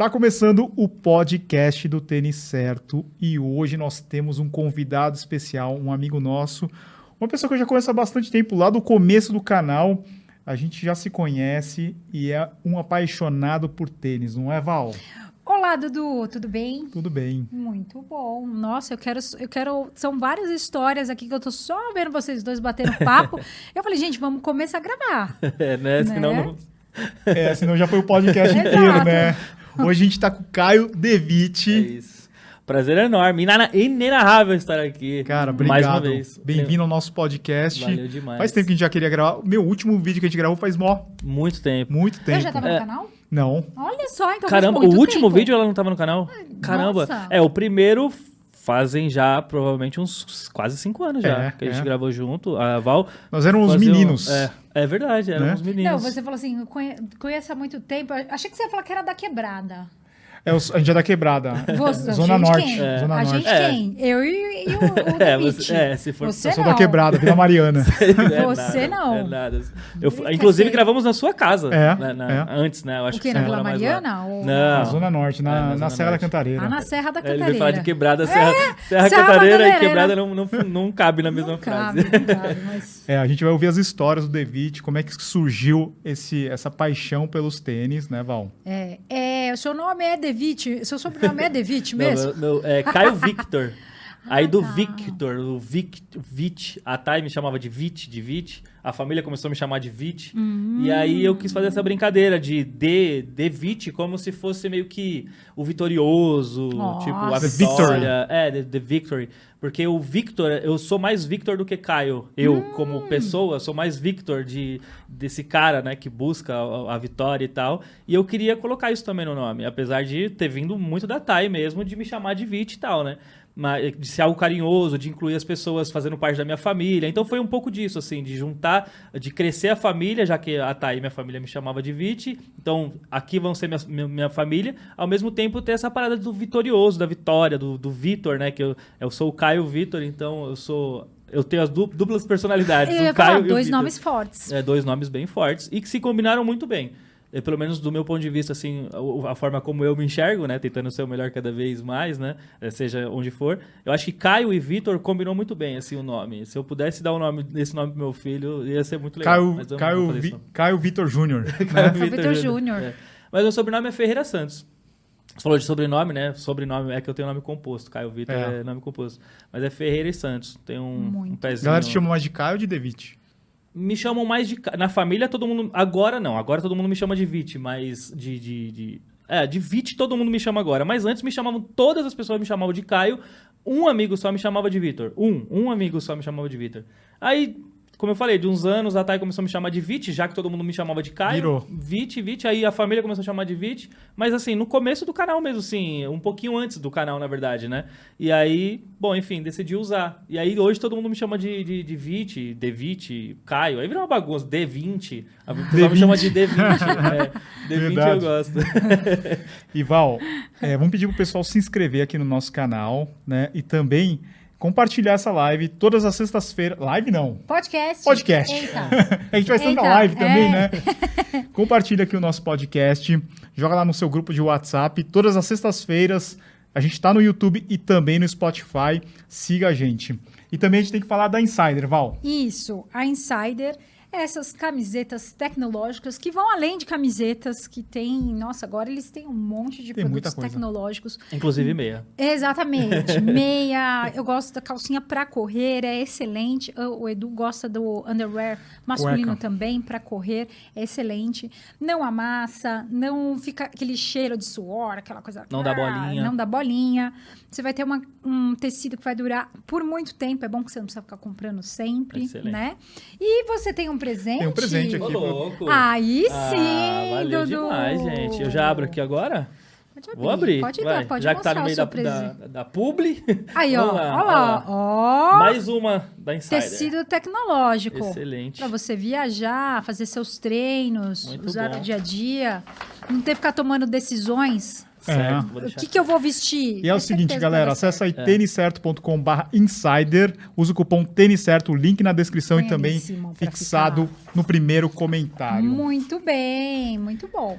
Está começando o podcast do Tênis Certo e hoje nós temos um convidado especial, um amigo nosso, uma pessoa que eu já conheço há bastante tempo, lá do começo do canal. A gente já se conhece e é um apaixonado por tênis, não é, Val? Olá, Dudu, tudo bem? Tudo bem. Muito bom. Nossa, eu quero, eu quero. São várias histórias aqui que eu tô só vendo vocês dois batendo papo. eu falei, gente, vamos começar a gravar. É, né? Senão Né? não. É, senão já foi o podcast inteiro, né? Hoje a gente tá com o Caio É Devitt. isso. Prazer enorme. Inenarrável estar aqui. Cara, obrigado. Mais uma vez. Bem-vindo ao nosso podcast. Valeu demais. Faz tempo que a gente já queria gravar. Meu último vídeo que a gente gravou faz mó, Muito tempo. muito tempo. Eu já tava É. no canal? Não. Olha só, então Caramba, faz muito o último tempo. vídeo ela não tava no canal? Caramba. nossa. É, o primeiro fazem já provavelmente uns quase cinco anos já É, que a gente é. gravou junto. A Val. Nós éramos um- meninos. É, é verdade, eram Né? uns meninos. Não, você falou assim, conhe- conheço há muito tempo. Achei que você ia falar que era da quebrada. É, a gente é da quebrada. Você, Zona a gente Norte. Quem? Zona a Norte. gente É. quem? Eu e, e o, o É, você- é, se for- Você Eu sou não. da quebrada, Vila Mariana. É Você nada, não. É nada. Eu, inclusive, ser- gravamos na sua casa. É, né, na- é. Antes, né? Eu acho O quê, que na Vila. Mariana? Ou- Não. Na Zona Norte, na, É, na na Zona Serra da Norte. Cantareira. Ah, na Serra da É, Ele Cantareira. veio falar de quebrada, Serra, Serra Serra Cantareira e Cantareira. quebrada não, não, não cabe na mesma Não frase. cabe, não cabe, mas... É, a gente vai ouvir as histórias do Devitt, como é que surgiu esse, essa paixão pelos tênis, né, Val? É, é, o seu nome é Devitt, seu sobrenome é Devitt Não, mesmo? meu- meu- é Caio Victor. Aí do tá. Victor, o Vic, Vit, a Thay me chamava de Vit, de Vit. A família começou a me chamar de Vit. E aí eu quis fazer essa brincadeira de de, de Vit, como se fosse meio que o vitorioso, Nossa. tipo a The vitória. É, the, the Victory. Porque o Victor, eu sou mais Victor do que Caio. Eu, como pessoa, sou mais Victor de, desse cara, né, que busca a, a vitória e tal. E eu queria colocar isso também no nome, apesar de ter vindo muito da Thay mesmo, de me chamar de Vit e tal, né? De ser algo carinhoso, de incluir as pessoas fazendo parte da minha família. Então foi um pouco disso, assim, de juntar, de crescer a família, já que a Thay, minha família, me chamava de Vit. Então aqui vão ser minha, minha, minha família. Ao mesmo tempo ter essa parada do vitorioso, da vitória, do, do Vitor, né? Que eu, eu sou o Caio Vitor, então eu sou. Eu tenho as du- duplas personalidades. Eu o Caio falar e o dois nomes fortes. É, dois nomes bem fortes e que se combinaram muito bem. É, pelo menos do meu ponto de vista, assim, o- a forma como eu me enxergo, né? Tentando ser o melhor cada vez mais, né? é, Seja onde for. Eu acho que Caio e Vitor combinou muito bem, assim, o nome. Se eu pudesse dar o nome desse nome pro meu filho, ia ser muito legal. Caio, mas eu não Caio, Vi- Vitor Júnior. Caio Vitor Júnior. É. Mas meu sobrenome é Ferreira Santos. Você falou de sobrenome, né? Sobrenome é que eu tenho nome composto. Caio Vitor É. é. nome composto. Mas é Ferreira e Santos. Tem um, Muito. um A pezinho. galera te chama mais de Caio ou de Devitt? Me chamam mais de. Na família, todo mundo. Agora não. Agora todo mundo me chama de Vit, mas. De. de, de... É, de Vit todo mundo me chama agora. Mas antes me chamavam. Todas as pessoas me chamavam de Caio. Um amigo só me chamava de Vitor. Um. Um amigo só me chamava de Vitor. Aí. Como eu falei, de uns anos a Thay começou a me chamar de Vit, já que todo mundo me chamava de Caio. Virou. Vit, Vit, aí a família começou a chamar de Vit, mas assim, no começo do canal mesmo, assim, um pouquinho antes do canal, na verdade, né? E aí, bom, enfim, decidi usar. E aí hoje todo mundo me chama de, de, de Vit, Devit, Caio, aí virou uma bagunça, D20, a pessoa me chama de D20, é, D20 Verdade. eu gosto. E Val, é, vamos pedir pro pessoal se inscrever aqui no nosso canal, né? E também compartilhar essa live todas as sextas-feiras. Live não. Podcast. Podcast. Eita. A gente vai estar na live também, é. né? Compartilha aqui o nosso podcast, joga lá no seu grupo de WhatsApp. Todas as sextas-feiras a gente está no YouTube e também no Spotify. Siga a gente. E também a gente tem que falar da Insider, Val. Isso, a Insider, essas camisetas tecnológicas que vão além de camisetas que tem. Nossa, agora eles têm um monte de Tem produtos tecnológicos. Inclusive meia. Exatamente. Meia. Eu gosto da calcinha para correr, é excelente. O Edu gosta do underwear masculino Cueca. também para correr, é excelente. Não amassa, não fica aquele cheiro de suor, aquela coisa. Não dá Ah, bolinha. Não dá bolinha. Você vai ter uma- um tecido que vai durar por muito tempo. É bom que você não precisa ficar comprando sempre, Excelente. né? E você tem um presente. Tem um presente aqui. Ô, louco. Aí Ah, sim, valeu Dudu. demais, gente. Eu já abro aqui agora? Pode Vou abrir. Pode, vai. pode Já que tá mostrar no meio o seu da, presente. da, da publi. Aí, ó. Olha lá, lá. Ó. Mais uma da Insider. Tecido tecnológico. Excelente. Para você viajar, fazer seus treinos, Muito usar bom. no dia a dia, não ter que ficar tomando decisões. Certo, É. O que, que eu vou vestir? E é o É seguinte, galera, acessa aí É. têniscerto.com.br insider, usa o cupom têniscerto, o link na descrição e também fixado no primeiro comentário. Muito bem, muito bom.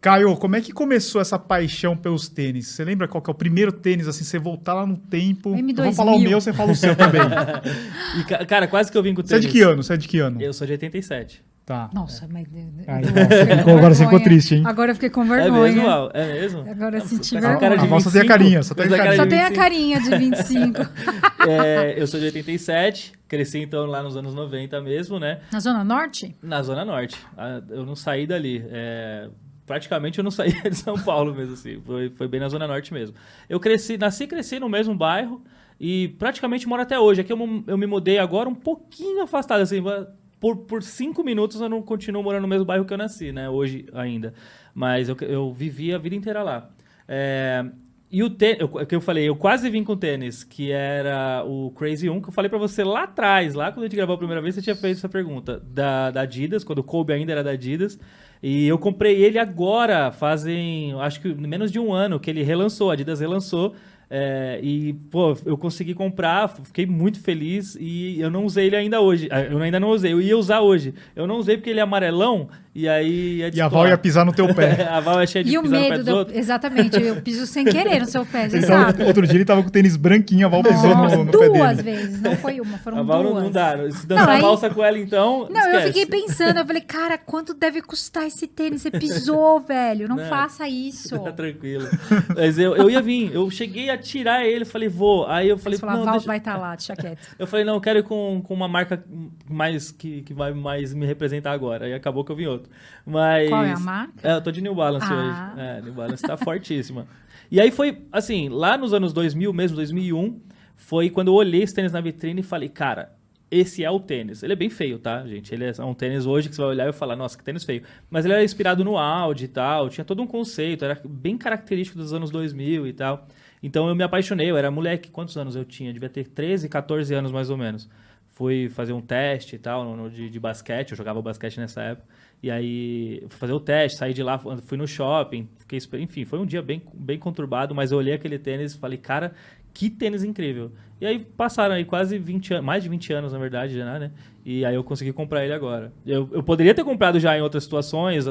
Caio, como é que começou essa paixão pelos tênis? Você lembra qual que é o primeiro tênis, assim, você voltar lá no tempo? M2000. Eu vou falar o meu, você fala o seu também. E, ca- cara, quase que eu vim com o Você é tênis. de que ano? Você é de que ano? Eu sou de 87. Tá. Nossa, mas. Nossa, com agora você ficou triste, hein? Agora eu fiquei com É vergonha. mesmo, Val? É mesmo? Agora eu senti Tá vergonha. A só tem a 25? carinha, só tem a carinha. Só de tem a 25. carinha de 25. É, eu sou de 87, cresci então lá nos anos 90 mesmo, né? Na Zona Norte? Na Zona Norte. Ah, Eu não saí dali. É, praticamente eu não saí de São Paulo mesmo, assim. Foi, foi bem na Zona Norte mesmo. Eu cresci, nasci e cresci no mesmo bairro e praticamente moro até hoje. Aqui eu, eu me mudei agora um pouquinho afastado, assim. Por, por cinco minutos eu não continuo morando no mesmo bairro que eu nasci, né? Hoje ainda. Mas eu, eu vivi a vida inteira lá. É, e o tênis, o que eu falei, eu quase vim com tênis, que era o Crazy 1, que eu falei pra você lá atrás, lá quando a gente gravou a primeira vez, você tinha feito essa pergunta, da, da Adidas, quando o Kobe ainda era da Adidas. E eu comprei ele agora, fazem, acho que menos de um ano, que ele relançou, a Adidas relançou. É, e, pô, eu consegui comprar, fiquei muito feliz e eu não usei ele ainda hoje. Ah, Eu ainda não usei, eu ia usar hoje. Eu não usei porque ele é amarelão e aí ia E a Val ia pisar no teu pé. a Val é cheia de E o pisar no pé medo. dos do- outros. Exatamente, eu piso sem querer no seu pé, você Então, sabe. outro dia ele tava com o tênis branquinho, a Val pisou Nossa, no, no pé duas vezes, não foi uma, foram A Val não, duas. não dá. Se dançar Não, aí- valsa com ela, então. Não, eu esquece. fiquei pensando, eu falei, cara, quanto deve custar esse tênis? Você pisou, velho, não, Não. faça isso. Tá tranquilo. Mas eu, eu ia vir, eu cheguei a tirar ele, falei, vou. Aí eu falei, Você falou, não, Val deixa... vai estar lá, deixa quieto. Eu falei, não, eu quero ir com, com uma marca mais que, que vai mais me representar agora. Aí acabou que eu vim outro. Mas. Qual é a marca? É, eu tô de New Balance Ah. hoje. É, New Balance tá fortíssima. E aí foi, assim, lá nos anos 2000 mesmo, 2001, foi quando eu olhei esse tênis na vitrine e falei, cara, esse é o tênis. Ele é bem feio, tá, gente? Ele é um tênis hoje que você vai olhar e falar, nossa, que tênis feio. Mas ele era inspirado no Audi e tal, tinha todo um conceito, era bem característico dos anos 2000 e tal. Então eu me apaixonei, eu era moleque, quantos anos eu tinha? Devia ter 13, 14 anos mais ou menos. Fui fazer um teste e tal, no, no- de, de basquete, eu jogava basquete nessa época. E aí, fui fazer o teste, saí de lá, fui no shopping, fiquei, esper- enfim, foi um dia bem, bem conturbado, mas eu olhei aquele tênis e falei, cara, que tênis incrível. E aí passaram aí quase 20 anos, mais de 20 anos, na verdade, né? E aí eu consegui comprar ele agora. Eu, eu poderia ter comprado já em outras situações,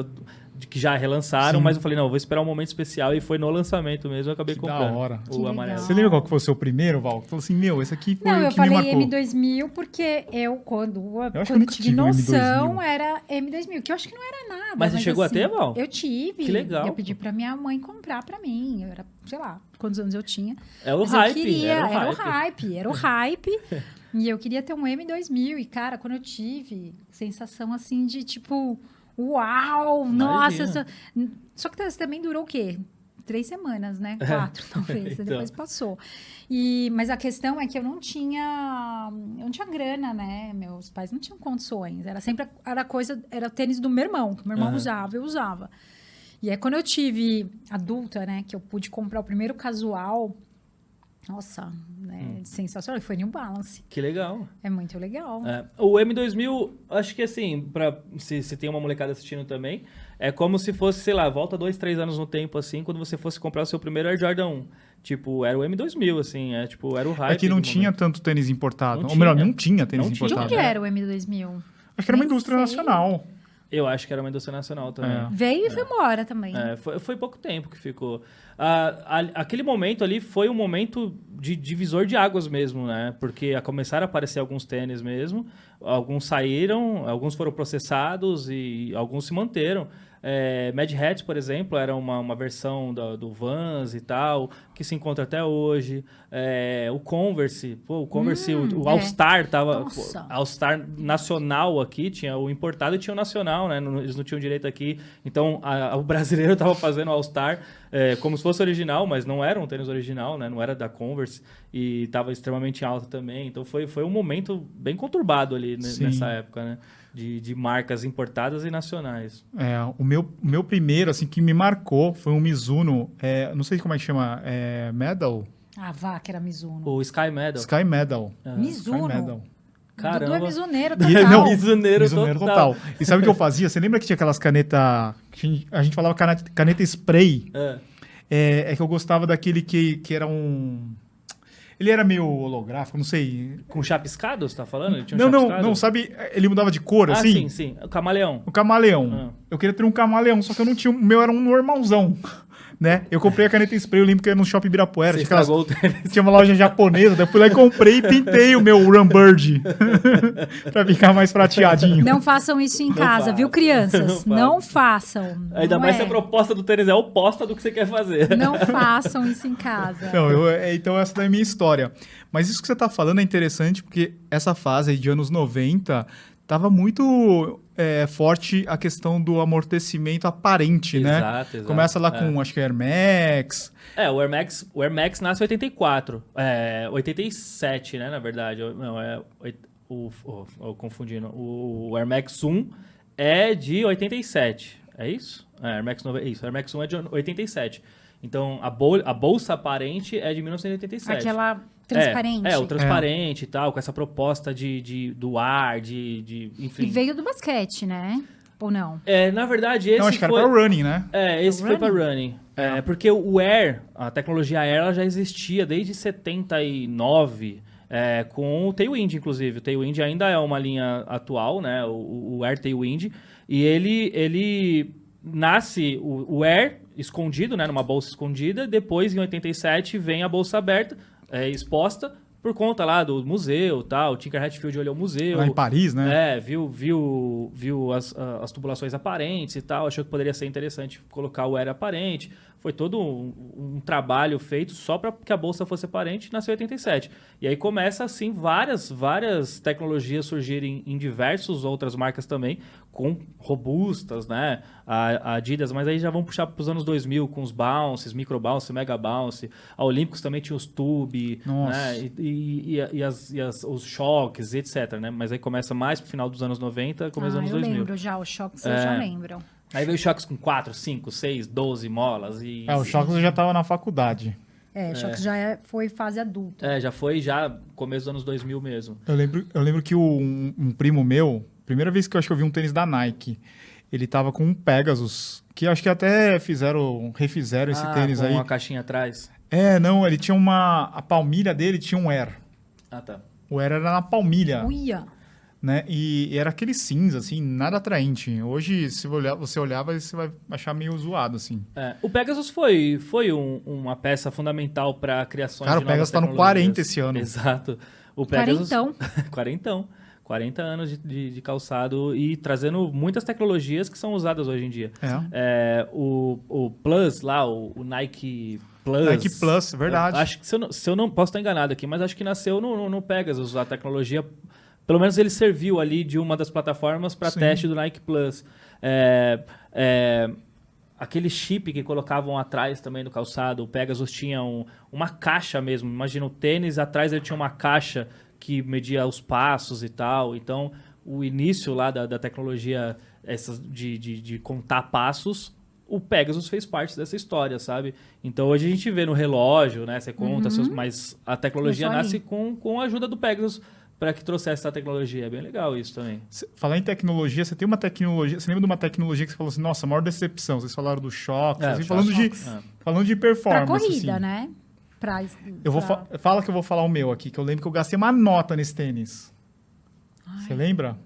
que já relançaram, Sim. mas eu falei, não, vou esperar um momento especial e foi no lançamento mesmo, eu acabei Que da comprando. hora. Que O legal. amarelo. Você lembra qual que foi o seu primeiro, Val? Falou assim, meu, esse aqui foi Não, o eu que me falei marcou. M2000 porque eu, quando, eu quando eu tive tive noção, M2000. era M2000, que eu acho que não era nada. Mas você chegou a assim, ter, Val? Eu tive. Que legal. Eu pedi pra minha mãe comprar pra mim. Eu era, sei lá, quantos anos eu tinha. É o hype, eu queria, era o era o hype. hype, era o hype. e eu queria ter um M2000. E, cara, quando eu tive, sensação assim de tipo, uau, nossa. Imagina. Só, só que também durou o quê? Três semanas, né? Quatro, talvez. Então. Depois passou. E, mas a questão é que eu não tinha. Eu não tinha grana, né? Meus pais não tinham condições. Era sempre. Era coisa. Era o tênis do meu irmão. que Meu irmão Aham. usava, eu usava. E aí, quando eu tive adulta, né? Que eu pude comprar o primeiro casual. Nossa, né? Hum. Sensacional. Foi New Balance. Que legal. É muito legal. É, o M2000, acho que assim, pra, se, se tem uma molecada assistindo também, é como se fosse, sei lá, volta dois, três anos no tempo, assim, quando você fosse comprar o seu primeiro Air Jordan 1. Tipo, era o M2000, assim, é, tipo, era o hype. É que não tinha momento. tanto tênis importado. Não Ou melhor, tinha. não tinha tênis Não tinha. De importado. onde era o M2000? Acho que era uma indústria sei. nacional. Eu acho que era uma indústria nacional também. É. Veio e foi embora também. É, foi, foi pouco tempo que ficou. Ah, a- aquele momento ali foi um momento de divisor de águas mesmo, né? Porque a- começaram a aparecer alguns tênis mesmo, alguns saíram, alguns foram processados e alguns se manteram. É, Mad Hat, por exemplo, era uma, uma versão da- do Vans e tal, que se encontra até hoje. É, o Converse, pô, o Converse, Hum, o, o é. All-Star tava. Nossa. pô, All-Star nacional aqui, tinha o importado e tinha o nacional, né? Não- Eles não tinham direito aqui. Então, a- a- o brasileiro tava fazendo All-Star é, como se fosse original, mas não era um tênis original, né? Não era da Converse e tava extremamente alto também. Então, foi, foi um momento bem conturbado ali né, nessa época, né? De, de marcas importadas e nacionais. É, o meu, o meu primeiro, assim, que me marcou foi um Mizuno, é, não sei como é que chama, é, Medal? Ah, vá, que era Mizuno. O Sky Medal. Sky Medal. Ah, Mizuno. Sky Medal. Dudu é Caramba. mizuneiro E- total. não, Mizuneiro Mizuneiro total. total. E sabe o que eu fazia? Você lembra que tinha aquelas canetas, a gente falava caneta, caneta spray, É. é, é que eu gostava daquele que, que era um... Ele era meio holográfico, não sei. Com chapiscado, você tá falando? Ele tinha um não, não, chapiscado? não, sabe? Ele mudava de cor, Ah, assim? sim, sim. O camaleão. O camaleão. Ah. Eu queria ter um camaleão, só que eu não tinha. O meu era um normalzão. Né? Eu comprei a caneta spray, eu lembro que era no shopping Ibirapuera. Você Tinha, aquelas- tinha uma loja japonesa, daí eu fui lá e comprei e pintei o meu Rumbird. pra ficar mais prateadinho. Não façam isso em casa, viu, crianças? Não Não façam. Ainda Não mais se é. a proposta do tênis é oposta do que você quer fazer. Não façam isso em casa. Não, eu- é, então essa daí é a minha história. Mas isso que você tá falando é interessante porque essa fase aí de anos 90 tava muito é, forte a questão do amortecimento aparente, né? Exato, exato. Começa lá É. com, acho que Air Max. É, o Air Max, o Air Max nasce em 84. É, 87, né, na verdade. Não, é... O, o, o- confundindo. O, o Air Max 1 é de 87. É isso? É, Air Max 9, é isso. Air Max 1 é de 87. Então, a, bol, a bolsa aparente é de 1987. Aquela transparente. É, é, o transparente e tal, com essa proposta de, de, do ar, de, de enfim. E veio do basquete, né? Ou não? É, na verdade, esse não, acho que era foi... pra running, né? É, esse foi para running? running. É, porque o Air, a tecnologia Air, ela já existia desde 79, é, com o Tailwind, inclusive. O Tailwind ainda é uma linha atual, né? O, o Air Tailwind. E ele, ele nasce, o, o Air escondido, né? Numa bolsa escondida. Depois, em 87, vem a bolsa aberta, é, exposta, por conta lá do museu e tal. O Tinker Hatfield olhou o museu. Lá em Paris, né? É, viu, viu, viu as, as tubulações aparentes e tal, achou que poderia ser interessante colocar o Air aparente. Foi todo um, um trabalho feito só para que a bolsa fosse aparente, nasceu em 87. E aí começa, assim, várias, várias tecnologias surgirem em diversas outras marcas também, com robustas, né? A, a Adidas, mas aí já vão puxar para os anos 2000 com os bounces, micro bounce, mega bounce. A Olímpicos também tinha os tube, Nossa. né? E, e, e, e as, e as- os choques, etc, né? Mas aí começa mais pro final dos anos 90, começo dos ah, anos eu 2000. lembro já, os choques eu É. já lembro. Aí veio choques com 4, 5, 6, 12 molas e... É, o Choques eu já tava na faculdade. É, choques já é- foi fase adulta. É, já foi já começo dos anos 2000 mesmo. Eu lembro, eu lembro que o- um, um primo meu, primeira vez que eu acho que eu vi um tênis da Nike, ele tava com um Pegasus, que acho que até fizeram, refizeram esse Ah, tênis com aí. uma caixinha atrás. É, não, ele tinha uma. A palmilha dele tinha um Air. Ah, tá. O Air era na palmilha, Uia. Né? E, e era aquele cinza, assim, nada atraente. Hoje, se você olhar- você olhava, você vai achar meio zoado, assim. É, o Pegasus foi, foi um- uma peça fundamental para a criação Cara, de o Pegasus tá no novas tecnologias. 40 esse ano. Exato. O Pegasus... Quarentão. Quarentão. 40 anos de, de- de calçado e trazendo muitas tecnologias que são usadas hoje em dia. É. É, o, o Plus lá, o, o Nike Plus. Nike Plus, verdade. eu Acho que se eu, não, se eu não posso estar enganado aqui, mas acho que nasceu no, no, no Pegasus a tecnologia. Pelo menos ele serviu ali de uma das plataformas para teste do Nike Plus. É, é, aquele chip que colocavam atrás também do calçado, o Pegasus tinha um- uma caixa mesmo. Imagina o tênis, atrás ele tinha uma caixa que media os passos e tal. Então, o início lá da, da tecnologia essas de, de, de contar passos, o Pegasus fez parte dessa história, sabe? Então, hoje a gente vê no relógio, né? Você conta, seus, mas a tecnologia nasce com, com a ajuda do Pegasus para que trouxesse essa tecnologia. É bem legal isso também. Cê- Falar em tecnologia, você tem uma tecnologia. Você lembra de uma tecnologia que você falou assim, nossa, maior decepção? Vocês falaram do choque, É, assim, falando, de. É. falando de Pra performance. corrida, assim. né? Pra, Eu vou pra- fa- fala que eu vou falar o meu aqui, que eu lembro que eu gastei uma nota nesse tênis. Você lembra?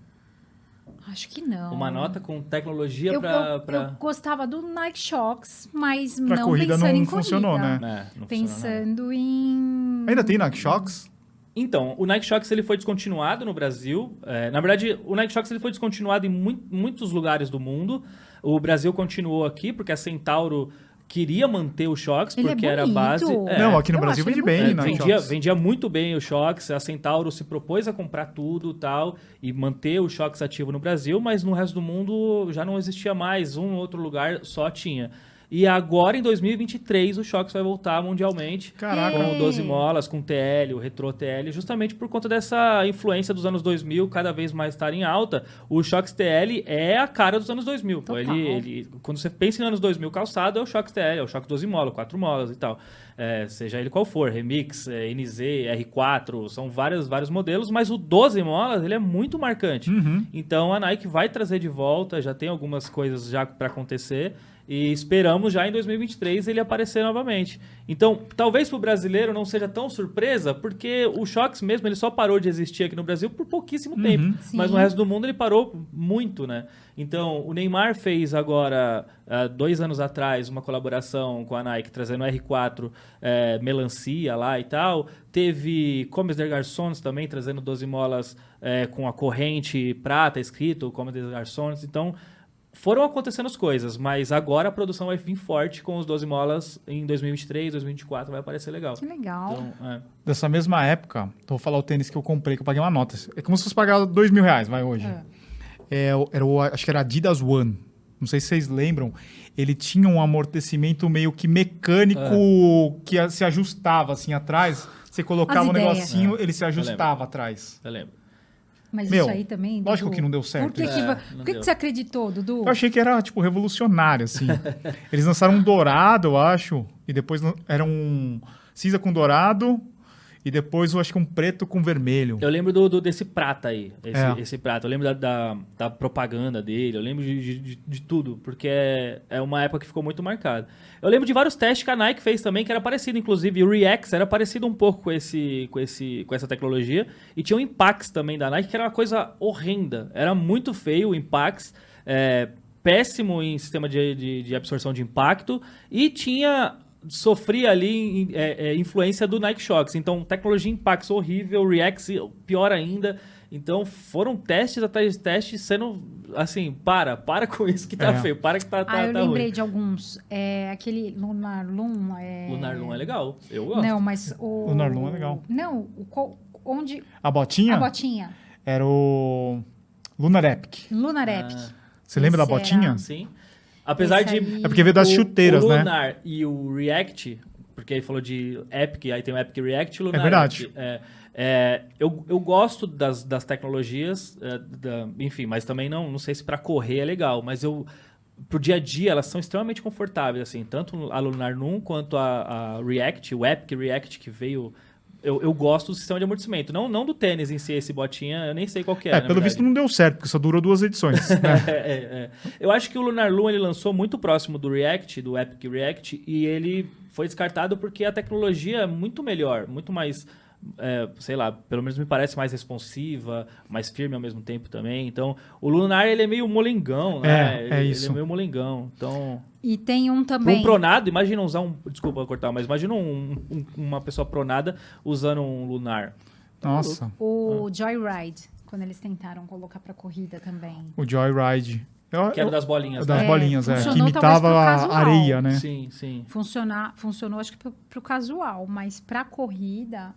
Acho que não. Uma nota com tecnologia Eu, para... eu, eu gostava do Nike Shox, mas Pra não corrida pensando não em funcionou, corrida. né? É, não funciona nada. Pensando em... Ainda tem Nike Shox? Então, o Nike Shox ele foi descontinuado no Brasil. É, na verdade, o Nike Shox ele foi descontinuado em mui- muitos lugares do mundo. O Brasil continuou aqui porque a Centauro queria manter o Shox Ele é porque era a bonito. base. é, não, aqui no Brasil vende bem, é, Nike vendia, vendia muito bem o Shox, a Centauro se propôs a comprar tudo e tal, e manter o Shox ativo no Brasil, mas no resto do mundo já não existia mais, um outro lugar só tinha. E agora, em 2023, o Shox vai voltar mundialmente. Caraca. Com 12 molas, com TL, o Retro TL, justamente por conta dessa influência dos anos 2000 cada vez mais estar em alta. O Shox TL é a cara dos anos 2000. Pô, Total. ele, ele, quando você pensa em anos 2000 calçado, é o Shox TL, é o Shox 12 molas, 4 molas e tal. É, seja ele qual for, Remix, é, NZ, R4, são vários, vários modelos, mas o 12 molas ele é muito marcante. Uhum. Então a Nike vai trazer de volta, já tem algumas coisas já para acontecer. E esperamos já em 2023 ele aparecer novamente. Então, talvez para o brasileiro não seja tão surpresa, porque o Shox mesmo ele só parou de existir aqui no Brasil por pouquíssimo tempo. Sim. Mas no resto do mundo ele parou muito, né? Então, o Neymar fez agora, há dois anos atrás, uma colaboração com a Nike, trazendo o R4 é, melancia lá e tal. Teve Comes der Garçons também, trazendo 12 molas é, com a corrente prata escrito Comes der Garçons. Então, foram acontecendo as coisas, mas agora a produção vai vir forte com os 12 molas em 2023, 2024, vai aparecer legal. Que legal. Então, é. Dessa mesma época, então vou falar o tênis que eu comprei, que eu paguei uma nota. É como se fosse pagar dois mil reais, vai hoje. É. É, o- era o, acho que era Adidas One. Não sei se vocês lembram. Ele tinha um amortecimento meio que mecânico que a- se ajustava assim atrás. Você colocava um negocinho, ele se ajustava atrás. Eu lembro. Mas Meu, isso aí também. lógico Dudu, que não deu certo Por que, isso. que, É, por que, que você acreditou, Dudu? Eu achei que era, tipo, revolucionário, assim. Eles lançaram um dourado, eu acho, e depois era um cinza com dourado, e depois eu acho que um preto com vermelho. Eu lembro do, do- desse prata aí, esse, É. esse prata. Eu lembro da, da, da propaganda dele, eu lembro de, de- de- tudo, porque é, é uma época que ficou muito marcada. Eu lembro de vários testes que a Nike fez também, que era parecido, inclusive o React era parecido um pouco com, esse, com, esse, com essa tecnologia. E tinha o Impax também da Nike, que era uma coisa horrenda. Era muito feio o Impax, é, péssimo em sistema de, de, de absorção de impacto, e tinha sofria ali em- é, é, influência do Nike Shox. Então, tecnologia Impax horrível, React pior ainda. Então, foram testes atrás de testes sendo assim, para, para com isso que tá É. feio, para que tá, tá, ah, eu tá lembrei ruim. de alguns. É, aquele Lunar Loom. É... Lunar Loom é legal, eu gosto. Não, mas o. Lunar Loom é legal. Não, o qual- onde. A botinha A botinha. era o Lunar Epic. Lunar Ah, Epic. Você lembra da Esse botinha? era- sim. Apesar Esse de É porque veio das o, chuteiras, o né? Lunar e o React, porque ele falou de Epic, aí tem o Epic React e o Lunar verdade. Epic. É, é, eu, eu gosto das, das tecnologias, é, da- enfim, mas também não, não sei se para correr é legal, mas eu pro dia a dia elas são extremamente confortáveis, assim, tanto a Lunar Noon quanto a, a React, o Epic React que veio. Eu, eu gosto do sistema de amortecimento, não, não do tênis em si, esse botinha, eu nem sei qual que é. É, pelo verdade. visto não deu certo, porque só durou duas edições. né? É, é, é. Eu acho que o Lunar Loom ele lançou muito próximo do React, do Epic React, e ele foi descartado porque a tecnologia é muito melhor, muito mais, é, sei lá, pelo menos me parece mais responsiva, mais firme ao mesmo tempo também. Então, o Lunar ele é meio molengão, né? É, ele, é ele isso. é meio molengão. Então, E tem um também. um pronado, imagina usar um, desculpa cortar, mas imagina um- um- uma pessoa pronada usando um Lunar. Nossa, O Joyride, quando eles tentaram colocar pra corrida também. o Joyride. Eu, Que era das bolinhas, das né? É, bolinhas, é. Que funcionou talvez imitava a areia, né? Sim, sim. Funcionar, funcionou, acho que pro, pro casual, mas pra corrida,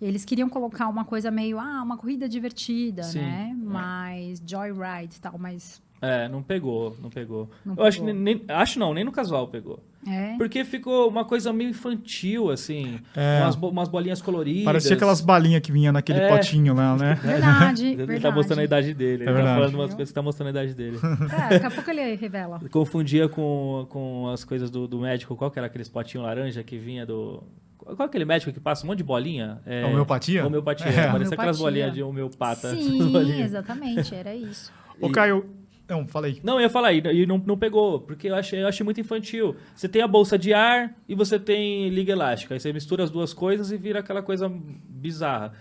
eles queriam colocar uma coisa meio, ah, uma corrida divertida, Sim, né? é. Mas Joyride e tal, mas. É, não pegou, não pegou. Não eu acho que pegou. nem, acho não, nem no casual pegou. É. Porque ficou uma coisa meio infantil, assim. É. Umas, bo- umas bolinhas coloridas. Parecia aquelas balinhas que vinha naquele É. potinho lá, né? Verdade, Ele verdade. tá mostrando a idade dele. Ele É tá verdade. falando umas coisas que tá mostrando a idade dele. É, daqui a pouco ele revela. Confundia com, com as coisas do, do médico. Qual que era aqueles potinhos laranja que vinha do... Qual é aquele médico que passa um monte de bolinha? É, Homeopatia? Homeopatia. É. Parecia aquelas Homeopatia. bolinhas de homeopata. Sim, exatamente, era isso. Ô, E- Caio. Não, falei. Não, eu ia falar, e, e não, não pegou, porque eu achei, eu achei muito infantil. Você tem a bolsa de ar e você tem liga elástica. Aí você mistura as duas coisas e vira aquela coisa bizarra.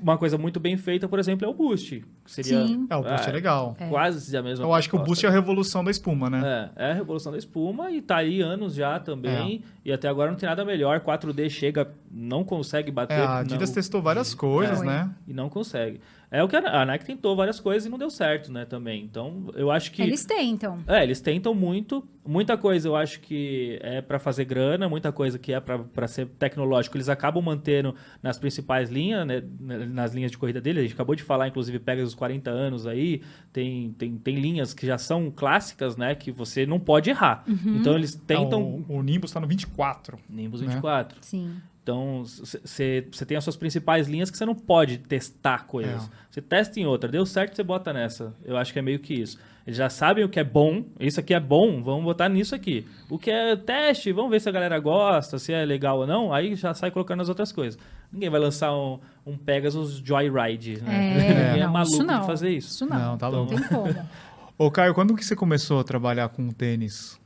Uma coisa muito bem feita, por exemplo, é o Boost. Seria Sim. É, o boost é legal. É. quase a mesma Eu acho que o boost é a revolução da espuma, né? É, é a revolução da espuma e tá aí anos já também. E até agora não tem nada melhor. 4D chega, não consegue bater. É, a Adidas não- testou várias coisas, É. né? E não consegue. É o que a Nike tentou várias coisas e não deu certo, né, também. Então, eu acho que... Eles tentam. É, eles tentam muito. Muita coisa eu acho que é para fazer grana, muita coisa que é para ser tecnológico. Eles acabam mantendo nas principais linhas, né, nas linhas de corrida dele. A gente acabou de falar, inclusive, pega os 40 anos aí. Tem, tem, tem linhas que já são clássicas, né? Que você não pode errar. Então eles tentam. O, o Nimbus tá no 24. Nimbus né? 24. Sim. Então, você tem as suas principais linhas que você não pode testar coisas. É. Você testa em outra, deu certo, você bota nessa. Eu acho que é meio que isso. Eles já sabem o que é bom, isso aqui é bom, vamos botar nisso aqui. O que é teste, vamos ver se a galera gosta, se é legal ou não, aí já sai colocando as outras coisas. Ninguém vai lançar um, um Pegasus Joyride, né? É, Ninguém é não, maluco isso não. de fazer isso. Isso não. Não, tá não louco. tem como. Ô, Caio, quando que você começou a trabalhar com tênis?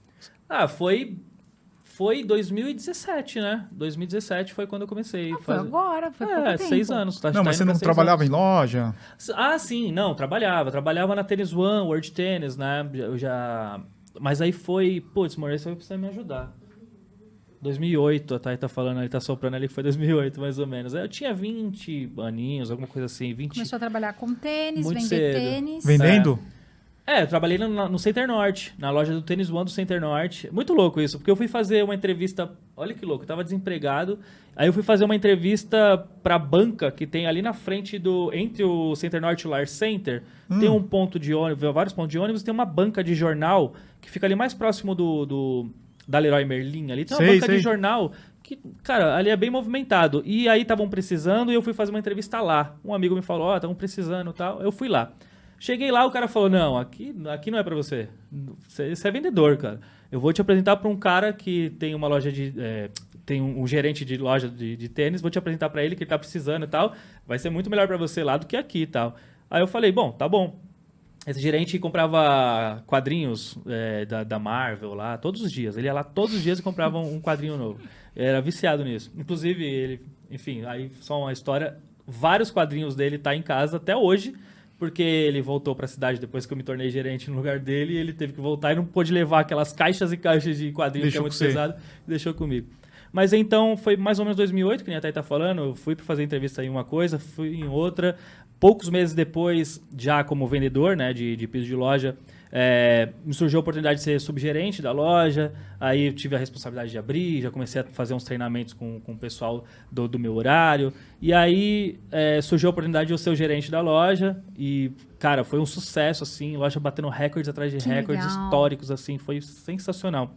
Ah, foi. Foi 2017, né? 2017 foi quando eu comecei. Ah, foi Faz- agora, foi É, pouco tempo. seis anos. Tá, Não, tá mas você não trabalhava anos. em loja? Ah, sim, não, trabalhava. Trabalhava na Tênis One, World Tennis, né? Eu já. Mas aí foi. Putz, Maurício, você vai precisar me ajudar. 2008, a Thay tá falando, ele tá soprando ali que foi 2008, mais ou menos. Eu tinha 20 aninhos, alguma coisa assim, 20. Começou a trabalhar com tênis, Muito vender cedo. tênis. Vendendo? É, eu trabalhei no, no Center Norte, na loja do Tênis One do Center Norte. Muito louco isso, porque eu fui fazer uma entrevista. Olha que louco, eu tava desempregado. Aí eu fui fazer uma entrevista pra banca que tem ali na frente do. Entre o Center Norte e o Lar Center. Tem um ponto de ônibus, vários pontos de ônibus, tem uma banca de jornal que fica ali mais próximo do. do da Leroy Merlin ali. Tem uma Sei, banca sei. de jornal que, cara, ali é bem movimentado. E aí estavam precisando e eu fui fazer uma entrevista lá. Um amigo me falou, ó, estavam precisando e tal. Eu fui lá. Cheguei lá, o cara falou: Não, aqui, aqui não é pra você. Você, é vendedor, cara. Eu vou te apresentar pra um cara que tem uma loja de. é, tem um, um gerente de loja de, de tênis, vou te apresentar pra ele que ele tá precisando e tal. Vai ser muito melhor pra você lá do que aqui e tal. Aí eu falei: Bom, tá bom. Esse gerente comprava quadrinhos é, da, da Marvel lá todos os dias. Ele ia lá todos os dias e comprava um, quadrinho novo. Era viciado nisso. Inclusive, ele, enfim, aí só uma história. Vários quadrinhos dele tá em casa até hoje, porque ele voltou para a cidade depois que eu me tornei gerente no lugar dele. E ele teve que voltar e não pôde levar aquelas caixas e caixas de quadrinhos que é Deixou muito pesado. E deixou comigo. Mas então foi mais ou menos 2008, que nem a Thay tá falando. Eu fui para fazer entrevista em uma coisa, fui em outra. Poucos meses depois, já como vendedor né, de, de piso de loja, é, me surgiu a oportunidade de ser subgerente da loja. Aí eu tive a responsabilidade de abrir, já comecei a fazer uns treinamentos com, com o pessoal do, do meu horário. E aí é, surgiu a oportunidade de eu ser o gerente da loja. E, cara, foi um sucesso, assim, loja batendo recordes atrás de Que recordes legal. históricos, assim, foi sensacional.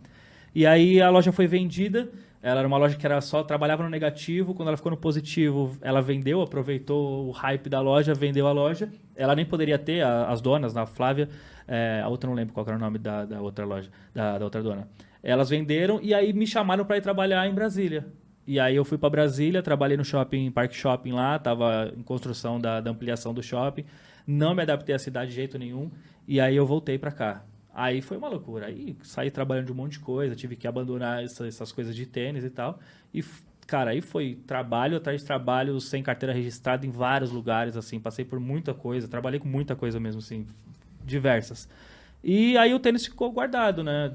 E aí a loja foi vendida. Ela era uma loja que era só trabalhava no negativo. Quando ela ficou no positivo, ela vendeu, aproveitou o hype da loja, vendeu a loja. Ela nem poderia ter a- as donas, a Flávia, é, a outra não lembro qual era o nome da, da outra loja, da, da outra dona. Elas venderam e aí me chamaram para ir trabalhar em Brasília. E aí eu fui para Brasília, trabalhei no shopping, Parque Shopping lá, tava em construção da, da ampliação do shopping. Não me adaptei à cidade de jeito nenhum. E aí eu voltei para cá. Aí foi uma loucura. Aí saí trabalhando de um monte de coisa, tive que abandonar essa- essas coisas de tênis e tal. E, cara, aí foi trabalho atrás de trabalho, sem carteira registrada em vários lugares, assim. Passei por muita coisa, trabalhei com muita coisa mesmo, assim, diversas. E aí o tênis ficou guardado, né?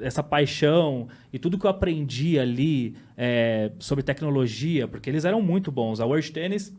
Essa paixão e tudo que eu aprendi ali é, sobre tecnologia, porque eles eram muito bons. A World Tennis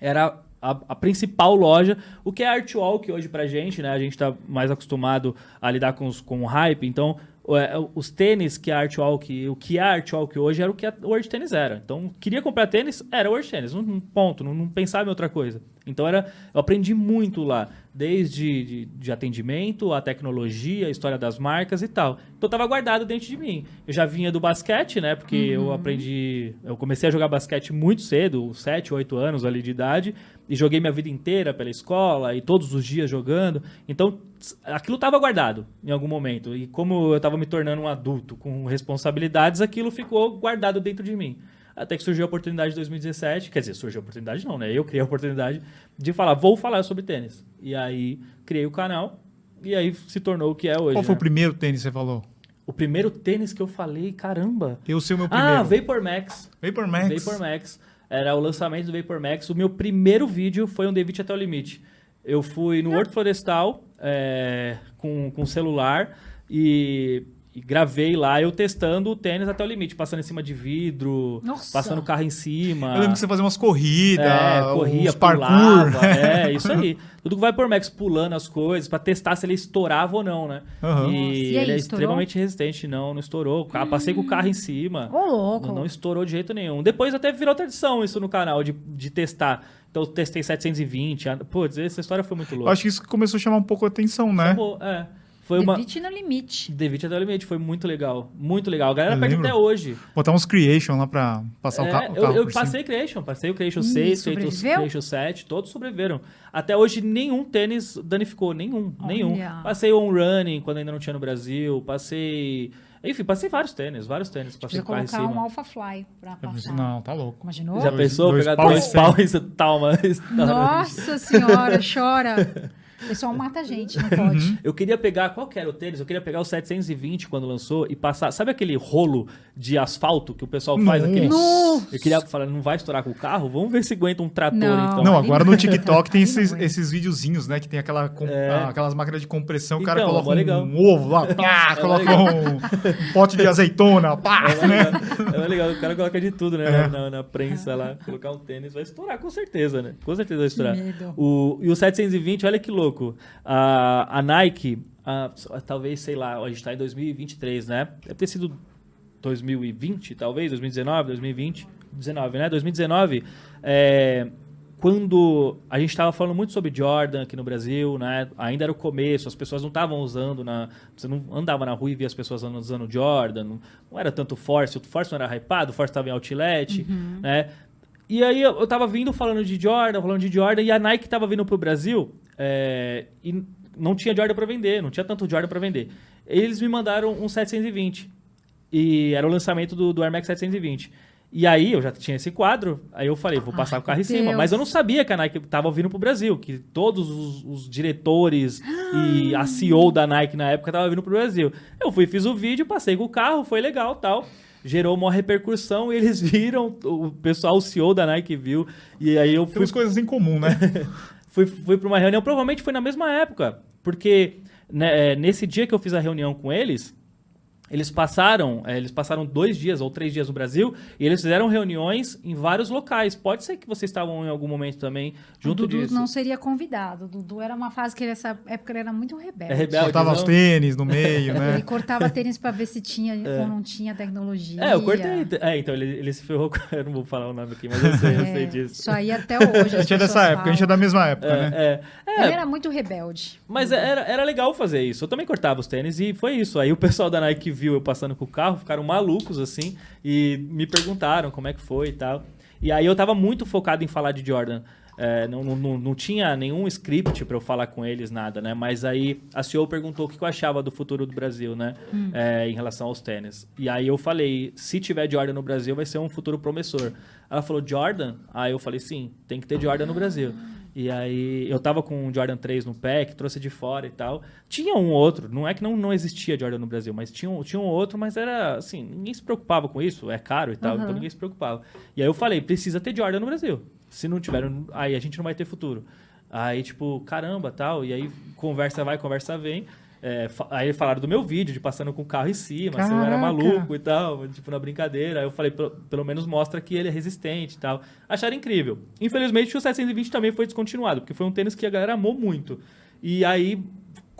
era a, a principal loja, o que é Artwalk hoje pra gente, né? A gente tá mais acostumado a lidar com, os, com o hype, então o- é, os tênis que a Artwalk, o que é a Artwalk hoje era o que a World Tennis era. Então, queria comprar tênis, era World Tennis, um ponto, não, não pensava em outra coisa. Então, era, eu aprendi muito lá, desde de, de atendimento, a tecnologia, a história das marcas e tal. Então, tava guardado dentro de mim. Eu já vinha do basquete, né? Porque eu aprendi, eu comecei a jogar basquete muito cedo, 7, 8 anos ali de idade, e joguei minha vida inteira pela escola e todos os dias jogando. Então, aquilo estava guardado em algum momento. E como eu estava me tornando um adulto com responsabilidades, aquilo ficou guardado dentro de mim. Até que surgiu a oportunidade de 2017, quer dizer, surgiu a oportunidade não, né? Eu criei a oportunidade de falar, vou falar sobre tênis. E aí criei o canal e aí se tornou o que é hoje. Qual foi né? o primeiro tênis que você falou? O primeiro tênis que eu falei, caramba. Eu sei o meu Ah, primeiro. Vapor Max. Vapor Max. Vapor Max. Era o lançamento do Vapor Max. O meu primeiro vídeo foi um Devite até o limite. Eu fui no Horto Florestal é, com, com celular e, e gravei lá eu testando o tênis até o limite, passando em cima de vidro, Nossa. passando o carro em cima. Eu lembro que você fazia umas corridas, É, corria, uns parkour. pulava, é, isso aí. Tudo que vai por Max pulando as coisas pra testar se ele estourava ou não, né? Aham. E, e aí, ele é estourou? extremamente resistente, não, não estourou. Carro- Passei com o carro em cima. Ô, louco. Não, não estourou de jeito nenhum. Depois até virou tradição isso no canal, de, de testar. Então eu testei 720. ah, Putz, essa história foi muito Eu louca. acho que isso começou a chamar um pouco a atenção, né? Acabou, é. Foi uma. Devite no limite. Devite até o limite, foi muito legal. Muito legal. A galera Eu pede lembro. até hoje. Botar uns creation lá pra passar o, É, ca o eu, carro eu cima. passei Creation, passei o Creation E 6, feito o? Creation 7, todos sobreviveram. Até hoje nenhum tênis danificou, nenhum, nenhum. Olha. Passei o On Running quando ainda não tinha no Brasil, passei... Enfim, passei vários tênis, vários tênis, passei Precisa o colocar um cima. Alpha Fly pra Eu passar. Não, tá louco. Imaginou? Já Dois- pensou dois pegar pau dois pau e tal, mas... Nossa senhora, chora. O pessoal mata a gente, não pode. Eu queria pegar, qual que era o tênis? Eu queria pegar o 720 quando lançou e passar. Sabe aquele rolo de asfalto que o pessoal faz? Nossa. Aquele... Nossa. Eu queria falar, não vai estourar com o carro? Vamos ver se aguenta um trator, Não. então. Não, agora no TikTok tem esses, esses videozinhos, né? Que tem aquela, com- É. ah, aquelas máquinas de compressão, o cara Então, coloca mó legal. um ovo lá, pá, É coloca legal. um, um pote de azeitona, pá, É né? legal, é legal, o cara coloca de tudo, né? É. Na, na prensa lá, colocar um tênis, vai estourar com certeza, né? Com certeza vai estourar. O, e o 720, olha que louco. A, a Nike, a- talvez, sei lá, a gente tá em 2023, né? Deve ter sido 2020, talvez, 2019, 2020. 19, né? 2019, é, quando a gente estava falando muito sobre Jordan aqui no Brasil, né? Ainda era o começo, as pessoas não estavam usando na, você não andava na rua e via as pessoas usando Jordan, não, não era tanto Force, o Force não era hypado, o Force estava em outlet, né? E aí eu, eu tava vindo falando de Jordan, falando de Jordan, e a Nike tava vindo pro Brasil é, e não tinha Jordan para vender, não tinha tanto Jordan para vender. Eles me mandaram um 720 e era o lançamento do, do Air Max 720. E aí eu já tinha esse quadro, aí eu falei, vou passar Ai, o carro em cima. Mas eu não sabia que a Nike tava vindo pro Brasil, que todos os, os diretores e a CEO da Nike na época tava vindo pro Brasil. Eu fui, fiz o vídeo, passei com o carro, foi legal tal. Gerou uma repercussão e eles viram, o pessoal, o CEO da Nike viu. E aí eu fui Temos coisas em comum, né? fui, fui para uma reunião, provavelmente foi na mesma época, porque né, é, nesse dia que eu fiz a reunião com eles, eles passaram, é, eles passaram dois dias ou três dias no Brasil e eles fizeram reuniões em vários locais. Pode ser que vocês estavam em algum momento também O junto Dudu disso. não seria convidado. O Dudu era uma fase que nessa época ele era muito rebelde. É rebelde. Cortava não? os tênis no meio, Ele né? cortava tênis pra ver se tinha ou não tinha tecnologia. É, eu cortei. É, então ele, ele se ferrou com. Eu não vou falar o nome aqui, mas eu sei, eu sei É, disso. Isso aí até hoje. A gente é dessa época, a gente é da mesma época, né? É, é, Ele é, era muito rebelde. Mas era, era legal fazer isso. Eu também cortava os tênis e foi isso. Aí o pessoal da Nike viu eu passando com o carro, ficaram malucos assim e me perguntaram como é que foi e tal. E aí eu tava muito focado em falar de Jordan. É, não, não, não, tinha nenhum script pra eu falar com eles, nada, né? Mas aí a CEO perguntou o que eu achava do futuro do Brasil, né? É, em relação aos tênis. E aí eu falei, se tiver Jordan no Brasil, vai ser um futuro promissor. Ela falou, Jordan? Aí eu falei, sim, tem que ter Jordan no Brasil. E aí eu tava com um Jordan 3 no pé, que trouxe de fora e tal. Tinha um outro, não é que não, não existia Jordan no Brasil, mas tinha um, tinha um outro, mas era assim, ninguém se preocupava com isso, é caro e tal, Aham. então ninguém se preocupava. E aí eu falei, precisa ter Jordan no Brasil. Se não tiver, aí a gente não vai ter futuro. Aí, tipo, caramba, tal, e aí conversa vai, conversa vem. É, aí falaram do meu vídeo, de passando com o carro em cima, se eu era maluco e tal, tipo, na brincadeira. Aí eu falei, pelo, pelo menos mostra que ele é resistente e tal. Acharam incrível. Infelizmente, o 720 também foi descontinuado, porque foi um tênis que a galera amou muito. E aí,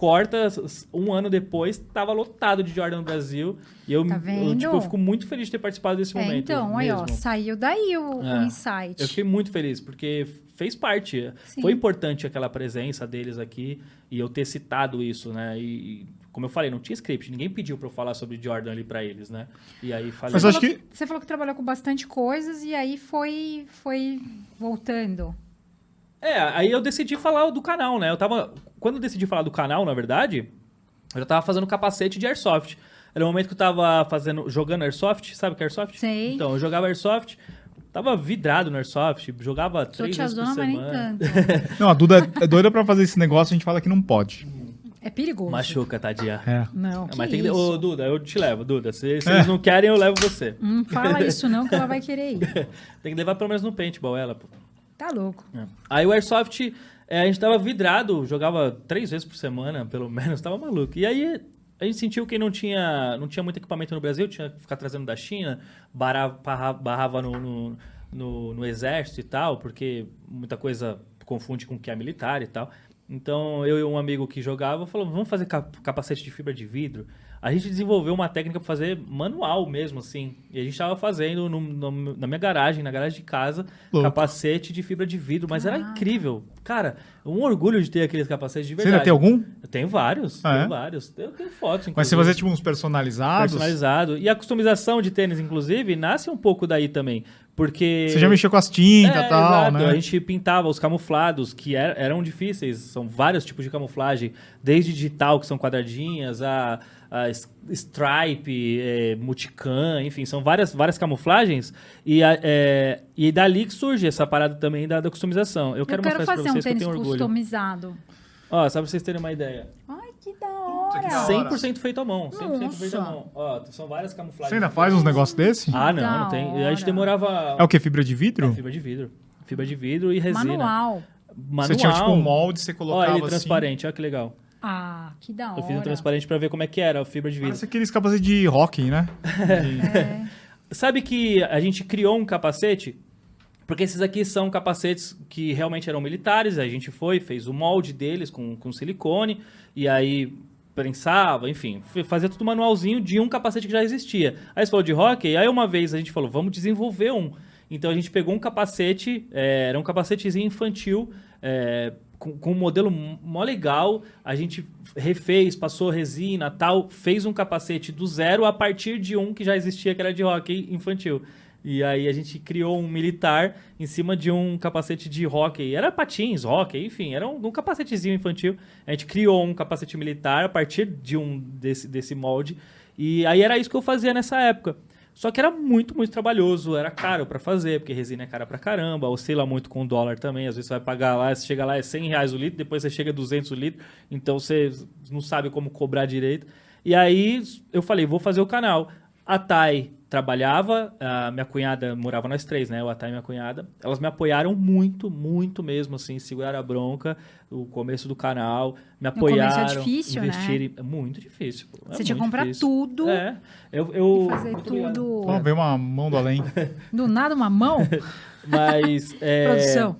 corta, um ano depois, tava lotado de Jordan no Brasil. E eu, Tá eu, vendo? tipo, eu fico muito feliz de ter participado desse É, momento. então, aí, ó, saiu daí o, o É. insight. Eu fiquei muito feliz, porque fez parte. Sim. Foi importante aquela presença deles aqui e eu ter citado isso, né? E, como eu falei, não tinha script, ninguém pediu pra eu falar sobre Jordan ali pra eles, né? E aí falei. Mas Você acho falou que- Você falou que trabalhou com bastante coisas e aí foi, foi voltando. É, aí eu decidi falar do canal, né? Eu tava. Quando eu decidi falar do canal, na verdade, eu já tava fazendo capacete de Airsoft. Era o momento que eu tava fazendo, jogando Airsoft, sabe o que é Airsoft? Sei. Então, eu jogava Airsoft, tava vidrado no Airsoft, jogava Sou três vezes por tiazona, mas nem semana. tanto. Não, a Duda é doida pra fazer esse negócio, a gente fala que não pode. É perigoso. Machuca, tadinha. É. Não, que Mas tem que. isso. Ô, Duda, eu te levo, Duda. Se, se eles não querem, eu levo você. Não fala isso não, que ela vai querer ir. Tem que levar pelo menos no paintball ela, pô. Tá louco. É. Aí o Airsoft, é, a gente tava vidrado, jogava três vezes por semana, pelo menos, tava maluco. E aí a gente sentiu que não tinha, não tinha muito equipamento no Brasil, tinha que ficar trazendo da China, barava, barra- barrava no, no, no- no exército e tal, porque muita coisa confunde com o que é militar e tal. Então eu e um amigo que jogava falou, vamos fazer cap- capacete de fibra de vidro. A gente desenvolveu uma técnica para fazer manual mesmo, assim. E a gente estava fazendo no- no- na minha garagem, na garagem de casa, Louco. capacete de fibra de vidro, mas era Caraca. incrível. Cara, um orgulho de ter aqueles capacetes de Você verdade. ainda tem algum? Eu tenho vários, Ah, tenho é? vários. Eu tenho fotos, Mas você inclusive, fazer tipo uns personalizados? personalizado. E a customização de tênis, inclusive, nasce um pouco daí também. Porque... Você já mexeu com as tintas e É, tal, exato. né? A gente pintava os camuflados, que er- eram difíceis. São vários tipos de camuflagem, desde digital, que são quadradinhas, a, a stripe, é, multicam, enfim, são várias, várias camuflagens. E, a- é, e dali que surge essa parada também da, da customização. Eu quero, eu quero mostrar isso fazer pra um vocês que eu tênis tenho orgulho. customizado. Ó, só pra vocês terem uma ideia. Ai, que da hora. da hora. 100% feito à mão. 100% feito à Nossa. mão. Ó, são várias camuflagens. Você ainda faz uns negócios desse? Ah, não, Da não tem. A gente demorava. É o que? Fibra de vidro? Fibra de vidro. Fibra de vidro e resina. Manual. Manual. Você tinha tipo um molde, você Ó, colocava ele assim. transparente, olha que legal. Ah, que da hora. Eu fiz um transparente pra ver como é que era a fibra de vidro. Parece aqueles capacetes de hockey, né? De- Sabe que a gente criou um capacete? Porque esses aqui são capacetes que realmente eram militares. A gente foi, fez o molde deles com, com silicone. E aí prensava, enfim, fazia tudo manualzinho de um capacete que já existia. Aí você falou de hockey, aí uma vez a gente falou, vamos desenvolver um. Então a gente pegou um capacete, é, era um capacetezinho infantil, é, com, com um modelo mó legal. A gente refez, passou resina tal, fez um capacete do zero a partir de um que já existia, que era de hockey infantil. E aí a gente criou um militar em cima de um capacete de hockey. Era patins, hockey, enfim, era um, um capacetezinho infantil. A gente criou um capacete militar a partir de um desse, desse molde. E aí era isso que eu fazia nessa época. Só que era muito, muito trabalhoso, era caro pra fazer, porque resina é cara pra caramba, oscila muito com o dólar também. Às vezes você vai pagar lá, você chega lá é 100 reais o litro, depois você chega a 200 o litro, então você não sabe como cobrar direito. E aí eu falei, vou fazer o canal. A Thay trabalhava, a minha cunhada morava nós três, né? O Thay e minha cunhada. Elas me apoiaram muito, muito mesmo, assim, seguraram a bronca, o começo do canal, me começo é apoiaram. difícil, né? investirem. É muito difícil. pô, é Você tinha que comprar difícil. tudo É, eu... eu e fazer tudo. Ó, veio uma mão do além. Do nada, uma mão. Mas é, Produção.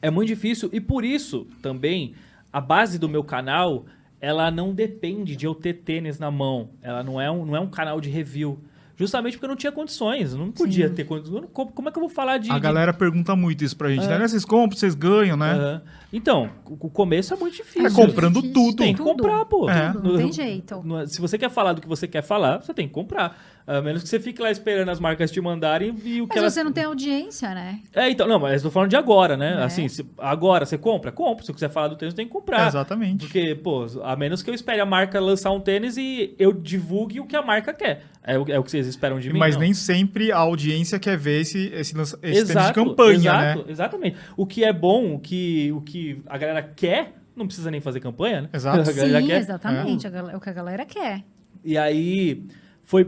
é muito difícil e por isso também a base do meu canal ela não depende de eu ter tênis na mão. Ela não é um, não é um canal de review. Justamente porque eu não tinha condições. Eu não podia ter condições. Como, como é que eu vou falar de. A de- galera pergunta muito isso pra gente, É. né? Vocês compram, vocês ganham, né? Então, o começo é muito difícil. É comprando Difícil. tudo. Tem que Tudo. comprar, pô. É. Tudo, não tem jeito. Não é- Se você quer falar do que você quer falar, você tem que comprar. A menos que você fique lá esperando as marcas te mandarem e o que Mas elas... você não tem audiência, né? É, então, não, mas eu tô falando de agora, né? É. Assim, se- agora você compra? Compra. Se você quiser falar do tênis, tem que comprar. Exatamente. Porque, pô, a menos que eu espere a marca lançar um tênis e eu divulgue o que a marca quer. É o, é o que vocês esperam de mim? Mas Não. nem sempre a audiência quer ver esse, esse, esse tênis de Exato, campanha, exato, né? Exatamente. O que é bom, o que, o que a galera quer, não precisa nem fazer campanha, né? Exato. Sim, quer. exatamente. É o que a galera quer. E aí foi,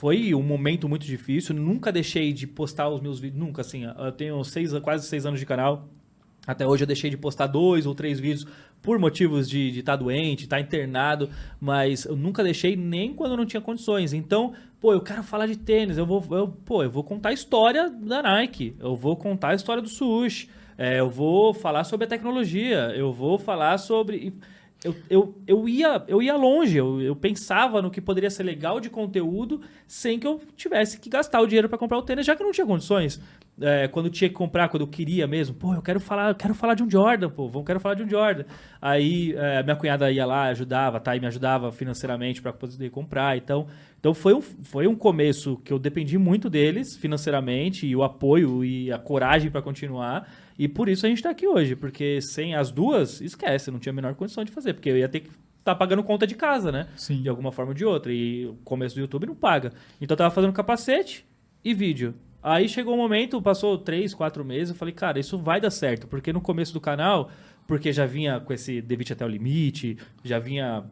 foi um momento muito difícil. Nunca deixei de postar os meus vídeos. Nunca, assim. Eu tenho seis, quase seis anos de canal. Até hoje eu deixei de postar dois ou três vídeos por motivos de estar doente, estar internado, mas eu nunca deixei nem quando não tinha condições. Então, pô, eu quero falar de tênis, eu vou, eu, pô, eu vou contar a história da Nike, eu vou contar a história do Sush, é, eu vou falar sobre a tecnologia, eu vou falar sobre eu, eu, eu, ia, eu ia longe, eu, eu pensava no que poderia ser legal de conteúdo sem que eu tivesse que gastar o dinheiro para comprar o tênis, já que eu não tinha condições. É, quando tinha que comprar, quando eu queria mesmo, pô, eu quero falar, eu quero falar de um Jordan, pô, eu quero falar de um Jordan. Aí é, minha cunhada ia lá, ajudava, tá, e me ajudava financeiramente para poder comprar. Então, então foi, um, foi um começo que eu dependi muito deles financeiramente, e o apoio e a coragem para continuar. E por isso a gente tá aqui hoje, porque sem as duas, esquece, não tinha a menor condição de fazer, porque eu ia ter que estar tá pagando conta de casa, né? Sim. De alguma forma ou de outra. E o começo do YouTube não paga. Então eu tava fazendo capacete e vídeo. Aí chegou um momento, passou três, quatro meses, eu falei, cara, isso vai dar certo, porque no começo do canal, porque já vinha com esse Devite até o limite, já vinha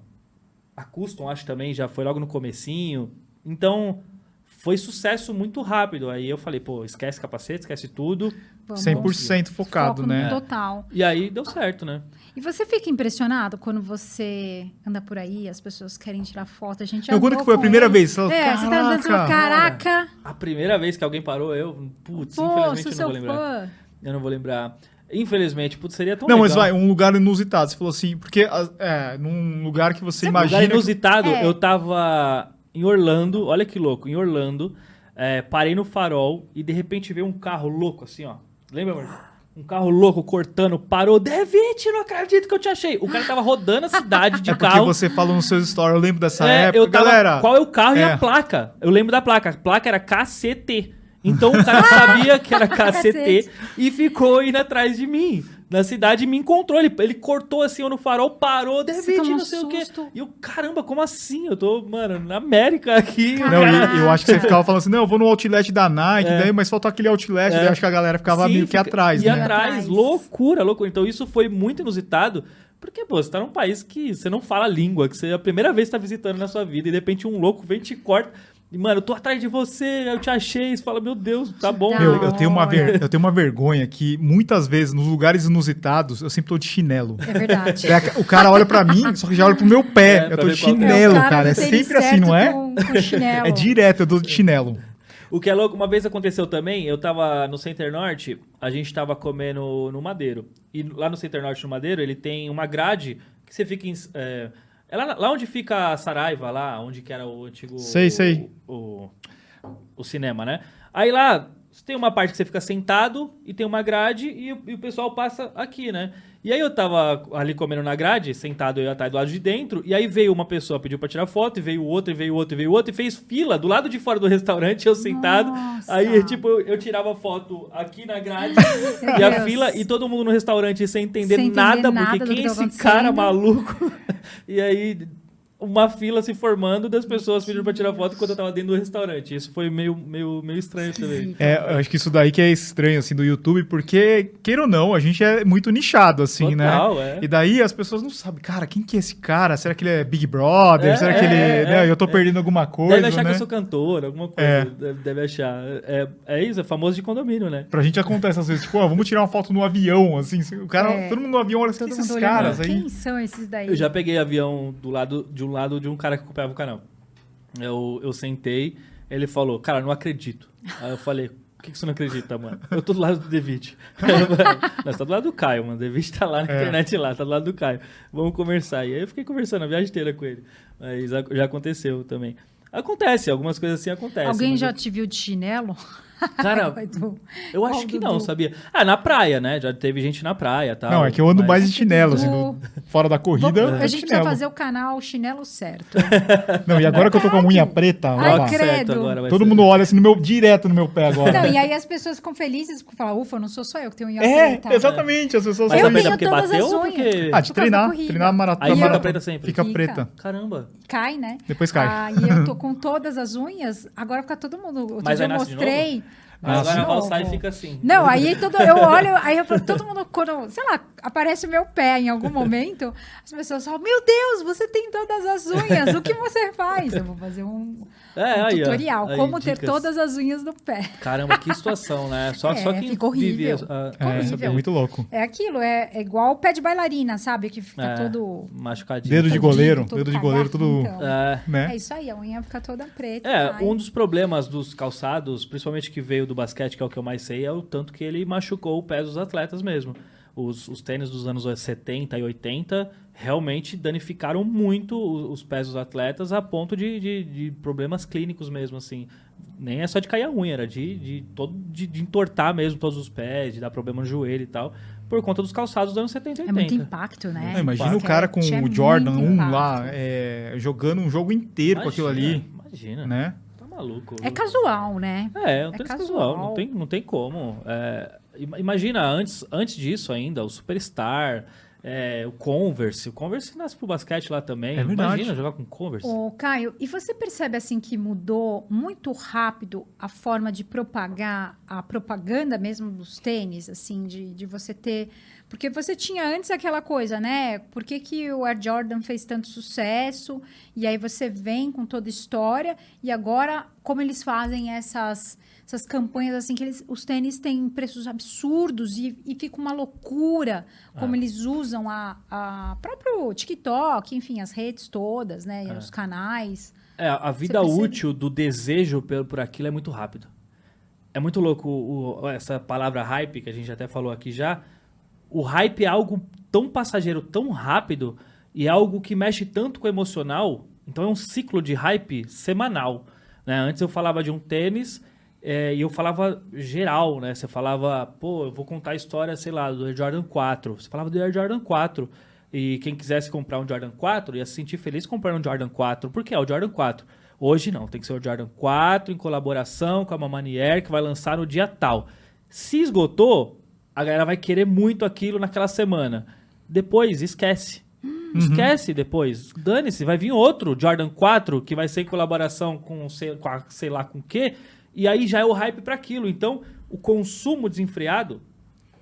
a Custom, acho também, já foi logo no comecinho. Então, foi sucesso muito rápido. Aí eu falei, pô, esquece capacete, esquece tudo. Vamos. 100% focado, Foco né? Total. E aí deu certo, né? E você fica impressionado quando você anda por aí, as pessoas querem tirar foto, a gente Então, quando que foi a primeira ele. vez? Você É, você tá andando e "Caraca". A primeira vez que alguém parou, eu, putz, pô, infelizmente eu não vou lembrar. fã. Eu não vou lembrar. Infelizmente, putz, seria tão Não, legal. mas vai, um lugar inusitado. Você falou assim, porque as- é, num lugar que você Sabe, imagina. lugar que- inusitado, É. eu tava em Orlando, olha que louco, em Orlando, é, parei no farol e de repente veio um carro louco assim, ó. Lembra, amor? Um carro louco cortando, parou. David, não acredito que eu te achei. O cara tava rodando a cidade de É porque carro. você falou nos seus stories, eu lembro dessa É, época. eu tava, Galera, Qual é o carro e é. a placa? Eu lembro da placa. A placa era KCT. Então o cara sabia que era KCT e ficou indo atrás de mim. Na cidade e me encontrou. Ele, ele cortou assim eu no farol, parou, David, não sei o quê. susto. E eu, caramba, como assim? Eu tô, mano, na América aqui. Não, e- eu acho que você ficava falando assim, não, eu vou no outlet da Nike, É. daí, mas faltou aquele outlet, É. daí acho que a galera ficava Sim, meio que fica- atrás, né? atrás, Atrás. loucura, loucura. Então isso foi muito inusitado, Porque, pô, você tá num país que você não fala a língua, que você é a primeira vez que tá visitando na sua vida, e de repente um louco vem e te corta. Mano, eu tô atrás de você, eu te achei. Você fala, meu Deus, tá bom. Meu, eu tenho, uma ver- eu tenho uma vergonha que muitas vezes, nos lugares inusitados, eu sempre tô de chinelo. É verdade. É, O cara olha pra mim, só que já olha pro meu pé. É, eu tô de é. chinelo, o cara. É sempre assim, não é? Com, com. É direto, eu dou de chinelo. O que é louco, uma vez aconteceu também, eu tava no Center Norte, a gente tava comendo no Madeiro. E lá no Center Norte, no Madeiro, ele tem uma grade que você fica em... É, é lá, lá onde fica a Saraiva, lá onde que era o antigo... Sei, sei. O, o, o cinema, né? Aí lá, tem uma parte que você fica sentado e tem uma grade e, e o pessoal passa aqui, né? E aí eu tava ali comendo na grade, sentado eu e a Thay do lado de dentro, e aí veio uma pessoa, pediu pra tirar foto, e veio outro, e veio outro, e veio outro, e fez fila do lado de fora do restaurante, eu sentado. Nossa. Aí, tipo, eu, eu tirava foto aqui na grade e a Deus. fila, e todo mundo no restaurante sem entender, Sem entender nada, nada porque quem que é esse cara maluco? e aí, uma fila se formando das pessoas pedindo pra tirar foto enquanto eu tava dentro do restaurante. Isso foi meio, meio, meio estranho também. É, eu acho que isso daí que é estranho, assim, do YouTube, porque, queira ou não, a gente é muito nichado, assim, Total, né? é. E daí as pessoas não sabem, cara, quem que é esse cara? Será que ele é Big Brother? É, Será que ele. é, né, é, eu tô é. perdendo alguma coisa, Deve achar né? que eu sou cantor, alguma coisa. É. Deve, deve achar. É, é isso, é famoso de condomínio, né? Pra gente acontece às vezes, tipo, ó, vamos tirar uma foto no avião, assim, o cara, É. todo mundo no avião olha assim, esses caras aí? Quem são esses daí? Eu já peguei avião do lado, de um lado de um cara que acompanhava o canal. Eu, eu sentei, ele falou, cara, não acredito. Aí eu falei, por que, que você não acredita, mano? Eu tô do lado do David. Não, você tá do lado do Caio, mano. O David tá lá na É. internet lá, tá do lado do Caio. Vamos conversar. E aí eu fiquei conversando a viagem inteira com ele. Mas já aconteceu também. Acontece, algumas coisas assim acontecem. Alguém já eu- te viu de chinelo? Cara, eu acho que não, sabia? Ah, na praia, né? Já teve gente na praia tal. Não, é que eu ando mas- mais de chinelo, assim, no- fora da corrida. Vamos- é a gente precisa chinelo. fazer o canal Chinelo Certo. Não, e agora que eu tô com a unha preta, olha Ai, lá, credo. certo agora, vai todo ser. mundo olha assim no meu, direto no meu pé agora. Não, e aí as pessoas ficam felizes porque falam, ufa, não sou só eu que tenho unha É, preta. exatamente, as pessoas Mas Eu sabem. dá tenho porque todas bateu as ou unhas. porque... Ah, de Por causa da treinar, corrida. treinar maratona. Aí fica maratona. preta sempre. Fica Fica. preta. Caramba. Cai, né? Depois cai. Aí eu tô com todas as unhas, agora fica todo mundo. Outro Mas dia aí eu nasce de mostrei. Nasce agora Val sai e fica assim. Não, aí todo, eu olho, aí eu falo, todo mundo, quando, sei lá, aparece o meu pé em algum momento, as pessoas falam, meu Deus, você tem todas as unhas, o que você faz? Eu vou fazer um, É, um aí, tutorial, Aí, como ter dicas. todas as unhas do pé. Caramba, que situação, né? Só, É, só fica horrível. vive... a- É, a- horrível. é muito louco. É aquilo, é, é igual o pé de bailarina, sabe? Que fica É, todo... Machucadinho. Dedo de goleiro, dedo de goleiro, tudo- então. É. Né? É isso aí, a unha fica toda preta. É, cai. um dos problemas dos calçados, principalmente que veio do basquete, que é o que eu mais sei, é o tanto que ele machucou o pé dos atletas mesmo. Os, os tênis dos anos 70 e 80 realmente danificaram muito o- os pés dos atletas a ponto de, de- de problemas clínicos mesmo, assim. Nem é só de cair a unha, era de, de, todo, de, de entortar mesmo todos os pés, de dar problema no joelho e tal, por conta dos calçados dos anos 70 e É 80. muito impacto, né? Não, imagina o Basquete cara com é o Jordan muito 1 impacto. lá, é, jogando um jogo inteiro com aquilo ali, Imagina, né? Maluco. É casual, né? É, um É tênis casual. casual, não tem, não tem como. É, ima- imagina, antes, antes disso ainda, o Superstar, é, o Converse. O Converse nasce pro basquete lá também. É. Imagina jogar com Converse. Ô, Caio, e você percebe assim que mudou muito rápido a forma de propagar a propaganda mesmo dos tênis, assim, de, de você ter. Porque você tinha antes aquela coisa, né? Por que, que o Air Jordan fez tanto sucesso? E aí você vem com toda a história, e agora, como eles fazem essas. Essas campanhas assim que eles, os tênis têm preços absurdos e, e fica uma loucura como É. eles usam a, a próprio TikTok, enfim, as redes todas, né, É. os canais. É, a vida útil do desejo por, por aquilo é muito rápido. É muito louco o- essa palavra hype, que a gente até falou aqui já. O hype é algo tão passageiro, tão rápido, e é algo que mexe tanto com o emocional. Então é um ciclo de hype semanal. né? Antes eu falava de um tênis é, e eu falava geral, né? Você falava, pô, eu vou contar a história, sei lá, do Air Jordan 4. Você falava do Air Jordan 4. E quem quisesse comprar um Jordan 4 ia se sentir feliz comprando um Jordan 4. Por que é o Jordan 4? Hoje não, tem que ser o Jordan 4 em colaboração com a Mamanier, que vai lançar no dia tal. Se esgotou, a galera vai querer muito aquilo naquela semana. Depois, esquece. Esquece depois. Dane-se, vai vir outro Jordan 4 que vai ser em colaboração com sei, com a- sei lá com o quê. E aí já é o hype para aquilo. Então, o consumo desenfreado,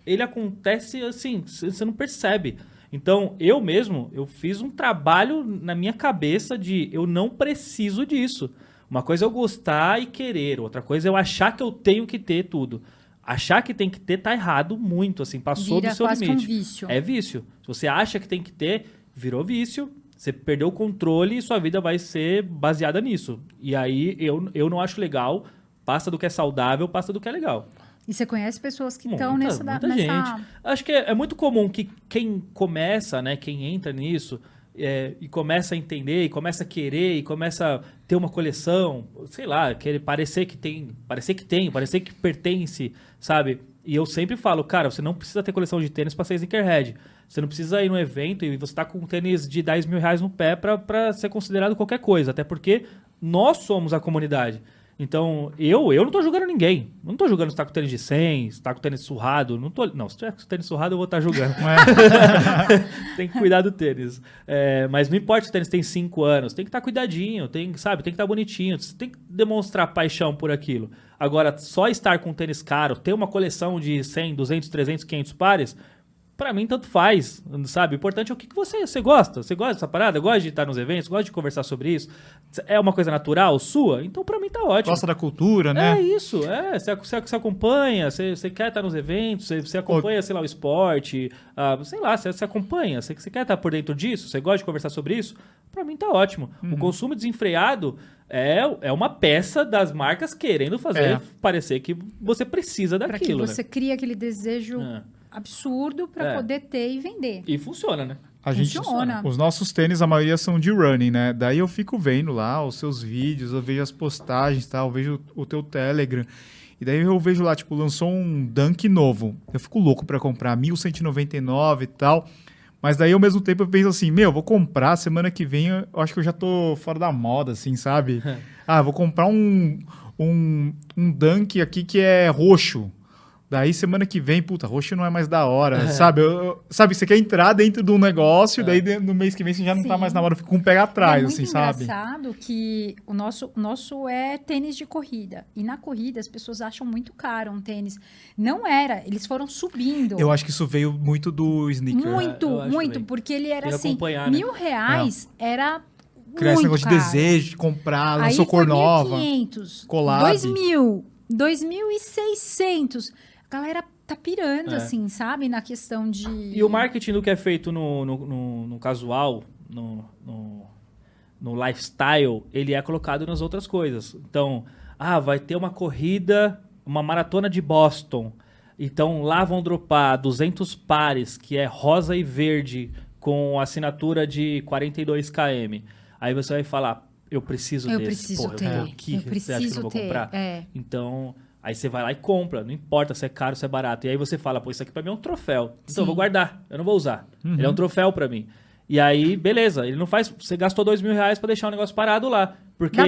ele acontece assim, você não percebe. Então, eu mesmo, eu fiz um trabalho na minha cabeça de eu não preciso disso. Uma coisa é eu gostar e querer, outra coisa é eu achar que eu tenho que ter tudo. Achar que tem que ter tá errado muito, assim, passou Vira do seu quase que limite. um vício. É vício. Se você acha que tem que ter, virou vício, você perdeu o controle e sua vida vai ser baseada nisso. E aí eu, eu não acho legal, passa do que é saudável, passa do que é legal. E você conhece pessoas que estão nessa, muita nessa... gente. Acho que é, é muito comum que quem começa, né, quem entra nisso é, e começa a entender, e começa a querer, e começa a ter uma coleção, sei lá, querer parecer que tem, parecer que tem, parecer que pertence, sabe? E eu sempre falo, cara, você não precisa ter coleção de tênis para ser sneakerhead. Você não precisa ir num evento e você tá com um tênis de 10 mil reais no pé para ser considerado qualquer coisa. Até porque nós somos a comunidade. Então, eu, eu não tô julgando ninguém. Não tô julgando se tá com tênis de 100, se tá com tênis surrado. Não, tô, não se tiver com tênis surrado, eu vou estar julgando. tem que cuidar do tênis. É, mas não importa se o tênis tem 5 anos, tem que estar cuidadinho, tem, sabe, tem que estar bonitinho, você tem que demonstrar paixão por aquilo. Agora, só estar com tênis caro, ter uma coleção de 100, 200, 300, 500 pares, Pra mim, tanto faz, sabe? O importante é o que, que você, você gosta. Você gosta dessa parada? Gosta de estar nos eventos? Gosta de conversar sobre isso? É uma coisa natural sua? Então, pra mim, tá ótimo. Gosta da cultura, É né? isso, é. Você, você, você acompanha, você, você quer estar nos eventos, você, você acompanha, sei lá, o esporte, ah, sei lá, você, você acompanha, você, você quer estar por dentro disso, você gosta de conversar sobre isso, pra mim tá ótimo. Uhum. O consumo desenfreado é, é uma peça das marcas querendo fazer É. parecer que você precisa Para que daquilo, você né? cria aquele desejo É. absurdo para É. poder ter e vender. E funciona, né? A gente, Funciona. os nossos tênis, a maioria são de running, né? Daí eu fico vendo lá os seus vídeos, eu vejo as postagens, tá? Eu vejo o teu Telegram. E daí eu vejo lá, tipo, lançou um Dunk novo. Eu fico louco pra comprar, 1199 e tal. Mas daí ao mesmo tempo eu penso assim, meu, vou comprar semana que vem, eu acho que eu já tô fora da moda, assim, sabe? ah, vou comprar um, um, um Dunk aqui que é roxo. Daí semana que vem, puta, roxo não é mais da hora, sabe? Eu- eu- sabe, você quer entrar dentro de um negócio, daí de- no mês que vem você já não tá mais na hora, fica com um pé atrás, é muito assim, sabe? engraçado que o nosso, o nosso é tênis de corrida. E na corrida as pessoas acham muito caro um tênis. Não era, eles foram subindo. Eu acho que isso veio muito do sneaker. Muito, É, muito, também. porque ele era assim, né? mil reais era Criar esse muito negócio de caro. desejo, de comprar, lançou cor nova. 1.500, collab. 2.000, 2.600. A galera tá pirando, É. assim, sabe? Na questão de... E o marketing do que é feito no, no, no- no casual, no, no, no lifestyle, ele é colocado nas outras coisas. Então, ah, vai ter uma corrida, uma maratona de Boston. Então, lá vão dropar 200 pares, que é rosa e verde, com assinatura de 42 km. Aí você vai falar, eu preciso Eu desse. preciso Porra, ter, eu, vou aqui, eu você acha que eu preciso vou ter, comprar? é. Então, aí você vai lá e compra. Não importa se é caro ou se é barato. E aí você fala, pô, isso aqui pra mim é um troféu. Então Sim. eu vou guardar. Eu não vou usar. Ele é um troféu pra mim. E aí, beleza. Ele não faz... Você gastou dois mil reais pra deixar o negócio parado lá. Porque.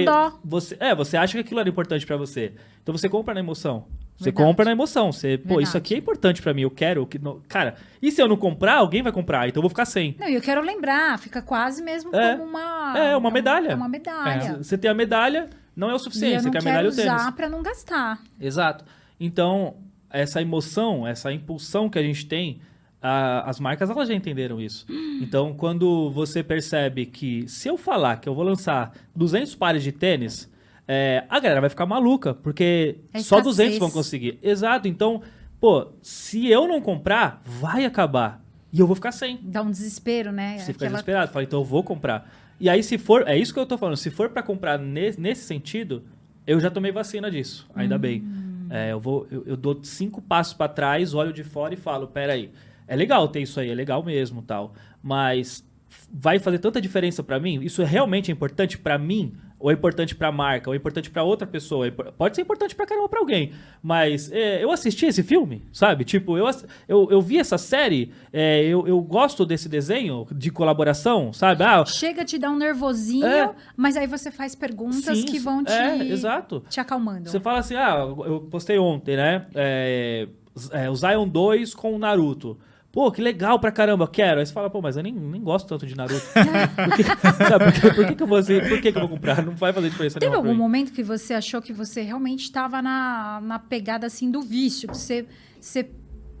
Você, é, você acha que aquilo era importante pra você. Então você compra na emoção. Você Verdade. compra na emoção. Você, pô, Verdade. isso aqui é importante pra mim. Eu quero. Que não... Cara, e se eu não comprar, alguém vai comprar. Então eu vou ficar sem. Não, e eu quero lembrar, fica quase mesmo É. como uma... É, uma medalha. É uma medalha. Você tem a medalha, não é o suficiente. Você não quer medalha o tênis. usar pra não gastar. Exato. Então, essa emoção, essa impulsão que a gente tem, a- as marcas elas já entenderam isso. Então, quando você percebe que se eu falar que eu vou lançar 200 pares de tênis, é, a galera vai ficar maluca, porque É só escassez. 200 vão conseguir. Exato. Então, pô, se eu não comprar, vai acabar. E eu vou ficar sem. Dá um desespero, né? Você fica Aquela- desesperado. Fala, então eu vou comprar. E aí, se for, é isso que eu tô falando, se for pra comprar ne- nesse sentido, eu já tomei vacina disso, ainda bem. É, eu, vou, eu, eu dou cinco passos pra trás, olho de fora e falo, peraí, é legal ter isso aí, é legal mesmo tal, mas vai fazer tanta diferença pra mim? Isso realmente é importante pra mim? Ou é importante pra marca? Ou é importante pra outra pessoa? É Pode ser importante pra caramba pra alguém. Mas é, eu assisti esse filme, sabe? Tipo, eu, eu, eu vi essa série, é, eu, eu gosto desse desenho de colaboração, sabe? Ah, Chega a te dar um nervosinho, É. mas aí você faz perguntas sim, que vão te, É, exato. te acalmando. Você fala assim, ah, eu postei ontem, né? É, é, o Zion 2 com o Naruto. Pô, que legal pra caramba, quero. Aí você fala, pô, mas eu nem, nem gosto tanto de Naruto. por que, sabe, por que, por que que eu vou assim, por que, que eu vou comprar? Não vai fazer diferença Teve algum mim. momento que você achou que você realmente estava na, na pegada assim do vício? Que você, você,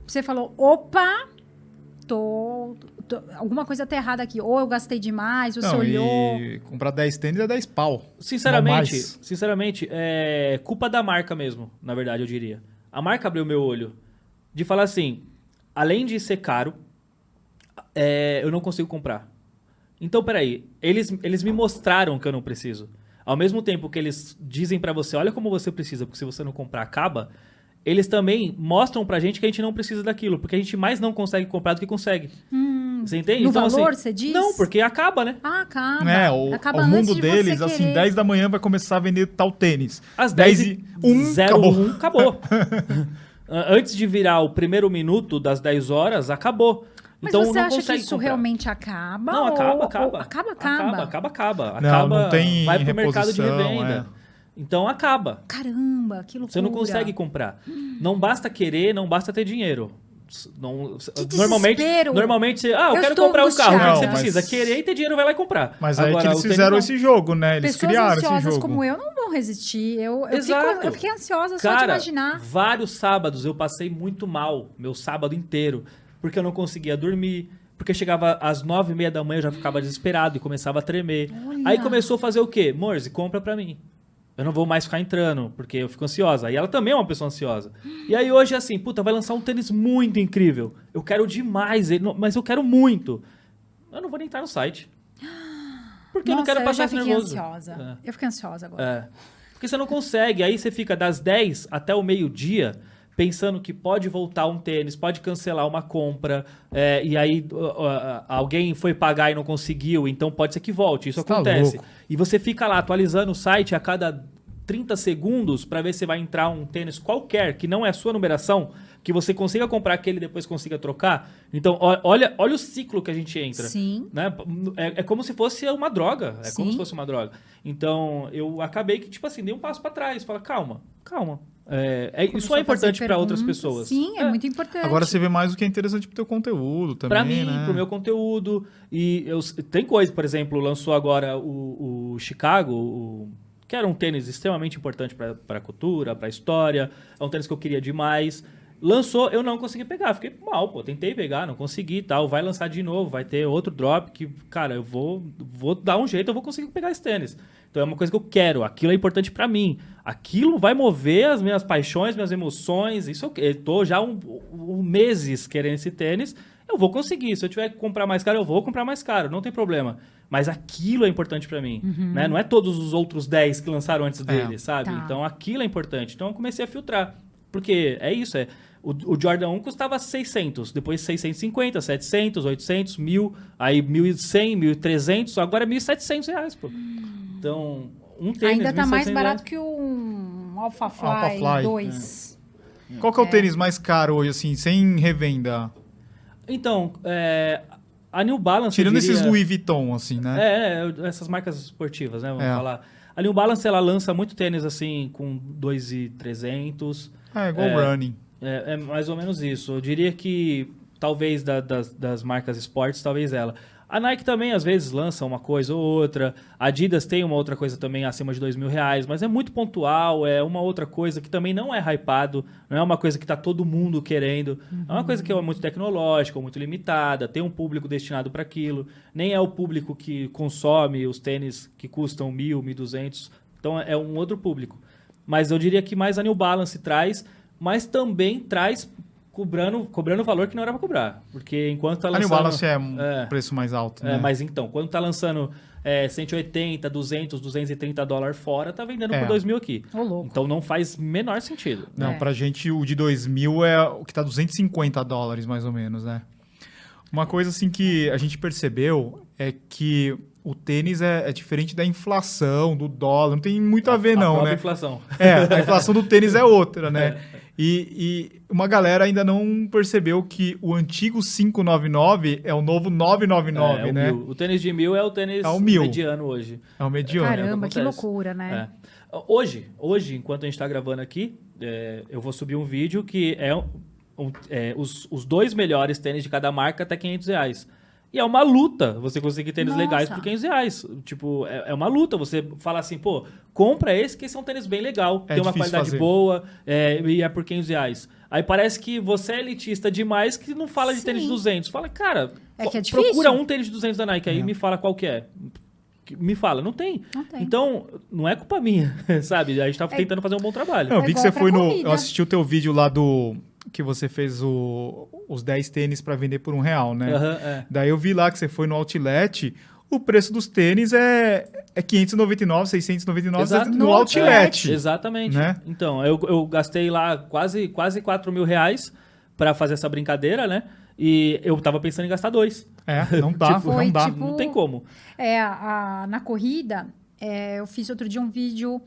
você falou, opa, tô, tô- alguma coisa tá errada aqui. Ou eu gastei demais, você Não, olhou. e comprar 10 tênis é 10 pau. Sinceramente, sinceramente, é culpa da marca mesmo, na verdade, eu diria. A marca abriu meu olho de falar assim, além de ser caro, é, eu não consigo comprar. Então, peraí, eles, eles me mostraram que eu não preciso. Ao mesmo tempo que eles dizem pra você, olha como você precisa, porque se você não comprar, acaba. Eles também mostram pra gente que a gente não precisa daquilo, porque a gente mais não consegue comprar do que consegue. você entende? no então, valor, assim, você diz? Não, porque acaba, né? Ah, acaba. É, o, acaba o antes mundo de deles, você assim, querer. 10 da manhã vai começar a vender tal tênis. Às 10 10 e 1, zero, acabou. um, acabou. Antes de virar o primeiro minuto das 10 horas, acabou. Mas então você não acha que consegue isso comprar. realmente acaba? Não, ou- acaba, ou- acaba. Acaba, acaba. Acaba, acaba, acaba. Não, Acaba, não tem vai pro mercado de reposição, revenda. é. Então acaba. Caramba, que loucura. Você não consegue comprar. Não basta querer, não basta ter dinheiro. Não, Que normalmente, normalmente você, ah, eu, Eu quero comprar um carro. O que você mas- precisa? Querer e ter dinheiro, vai lá e comprar. Mas aí Agora, que eles fizeram esse jogo, né? Eles Pessoas criaram esse ansiosas jogo. como eu não vão resistir. Eu, eu, fico, eu fiquei ansiosa só de Cara, imaginar. vários sábados eu passei muito mal, meu sábado inteiro, porque eu não conseguia dormir, porque chegava às nove e meia da manhã eu já ficava desesperado e começava a tremer. Olha. Aí começou a fazer o quê? Morse, compra pra mim. Eu não vou mais ficar entrando, porque eu fico ansiosa. E ela também é uma pessoa ansiosa. E aí hoje é assim, puta, vai lançar um tênis muito incrível. Eu quero demais, ele, mas eu quero muito. Eu não vou nem entrar no site. Porque eu não Nossa, quero passar eu já fiquei nervoso. ansiosa. Eu fiquei ansiosa agora. É. Porque você não consegue. Aí você fica das 10 até o meio-dia pensando que pode voltar um tênis, pode cancelar uma compra, é, e aí uh, uh, alguém foi pagar e não conseguiu, então pode ser que volte. Isso Você tá acontece. louco. E você fica lá atualizando o site a cada 30 segundos para ver se vai entrar um tênis qualquer, que não é a sua numeração, que você consiga comprar aquele e depois consiga trocar. Então, olha, olha o ciclo que a gente entra Sim. né? É, é como se fosse uma droga. É como Sim. se fosse uma droga. Então, eu acabei que, tipo assim, dei um passo pra trás. Fala, calma, calma. É, é- isso é a importante pra outras pessoas. Sim, é, muito importante. Agora você vê mais o que é interessante pro teu conteúdo também, Pra mim, né? pro meu conteúdo. E eu, tem coisa, por exemplo, lançou agora o, o Chicago, o- que era um tênis extremamente importante pra, pra cultura, pra história. É um tênis que eu queria demais. Lançou, eu não consegui pegar. Fiquei mal, pô. Tentei pegar, não consegui e tal. Vai lançar de novo, vai ter outro drop que, cara, eu vou, vou dar um jeito, eu vou conseguir pegar esse tênis. Então é uma coisa que eu quero. Aquilo é importante pra mim. Aquilo vai mover as minhas paixões, minhas emoções. Isso eu, eu tô já um, um meses querendo esse tênis. Eu vou conseguir. Se eu tiver que comprar mais caro, eu vou comprar mais caro. Não tem problema. Mas aquilo é importante pra mim. Né? Não é todos os outros 10 que lançaram antes dele, sabe? Tá. Então aquilo é importante. Então eu comecei a filtrar. Porque é isso, é. O, o Jordan 1 custava 600, depois 650, 700, 800, 1000, aí 1100, 1300, agora é 1700 reais, pô. Então, um tênis... Ainda tá mais 1.700 barato que um Alpha Fly, Alpha Fly, 2. Qual que é o tênis mais caro hoje, assim, sem revenda? Então, é, a New Balance... Tirando diria- esses Louis Vuitton, assim, né? É, é, essas marcas esportivas, né? Vamos É. falar. A New Balance, ela lança muito tênis, assim, com 2,300. É, igual É. running. É, é mais ou menos isso. Eu diria que talvez da- das, das marcas esportes, talvez ela. A Nike também às vezes lança uma coisa ou outra. A Adidas tem uma outra coisa também acima de dois mil reais, mas é muito pontual. É uma outra coisa que também não é hypado, não é uma coisa que está todo mundo querendo. É uma coisa que é muito tecnológica, muito limitada, tem um público destinado para aquilo. Nem é o público que consome os tênis que custam mil, mil duzentos. Então é um outro público. Mas eu diria que mais a New Balance traz, mas também traz cobrando, cobrando o valor que não era para cobrar. Porque enquanto tá A New lançando... Balance é um É. preço mais alto, É, né? mas então, quando tá lançando é, 180, 200, 230 dólares fora, tá vendendo É. por 2 mil aqui. Ô, louco. Então não faz menor sentido. Não, É. pra gente o de 2000 é o que tá 250 dólares, mais ou menos, né? Uma coisa assim que a gente percebeu é que o tênis é, é diferente da inflação, do dólar, não tem muito a ver a não, né? inflação. É, a inflação do tênis é outra, né? E, e uma galera ainda não percebeu que o antigo 599 é o novo 999, É, o, né? mil. o tênis de mil é o tênis É o mil. mediano hoje. É o mediano. Caramba, é o que acontece. loucura, né? É. Hoje, hoje, enquanto a gente está gravando aqui, é, eu vou subir um vídeo que é, um- um- é, os, os dois melhores tênis de cada marca até 500 reais. E é uma luta você conseguir tênis Nossa. legais por 500 reais. Tipo, é, é uma luta. Você fala assim, pô, compra esse que esse é um tênis bem legal. É tem uma qualidade fazer. boa é, e é por 500 reais. Aí parece que você é elitista demais que não fala de tênis de Sim. 200. Fala, cara, É que é procura um tênis de 200 da Nike aí e me fala qual que é. Me fala, não tem. Não tem. Então, não é culpa minha, sabe? A gente tá tentando fazer um bom trabalho. Não, eu vi É que você foi no. corrida. Eu assisti o teu vídeo lá do. Que você fez o, os 10 tênis pra vender por um real, né? Aham, é. Daí eu vi lá que você foi no outlet. O preço dos tênis é, é 599, 699 Exato. no No outlet. Exatamente. Né? Então, eu, eu gastei lá quase, quase 4 mil reais pra fazer essa brincadeira, né? E eu tava pensando em gastar dois. É, não dá, Tipo, não foi dá. tipo- Não tem como. É, a- na corrida, é, eu fiz outro dia um vídeo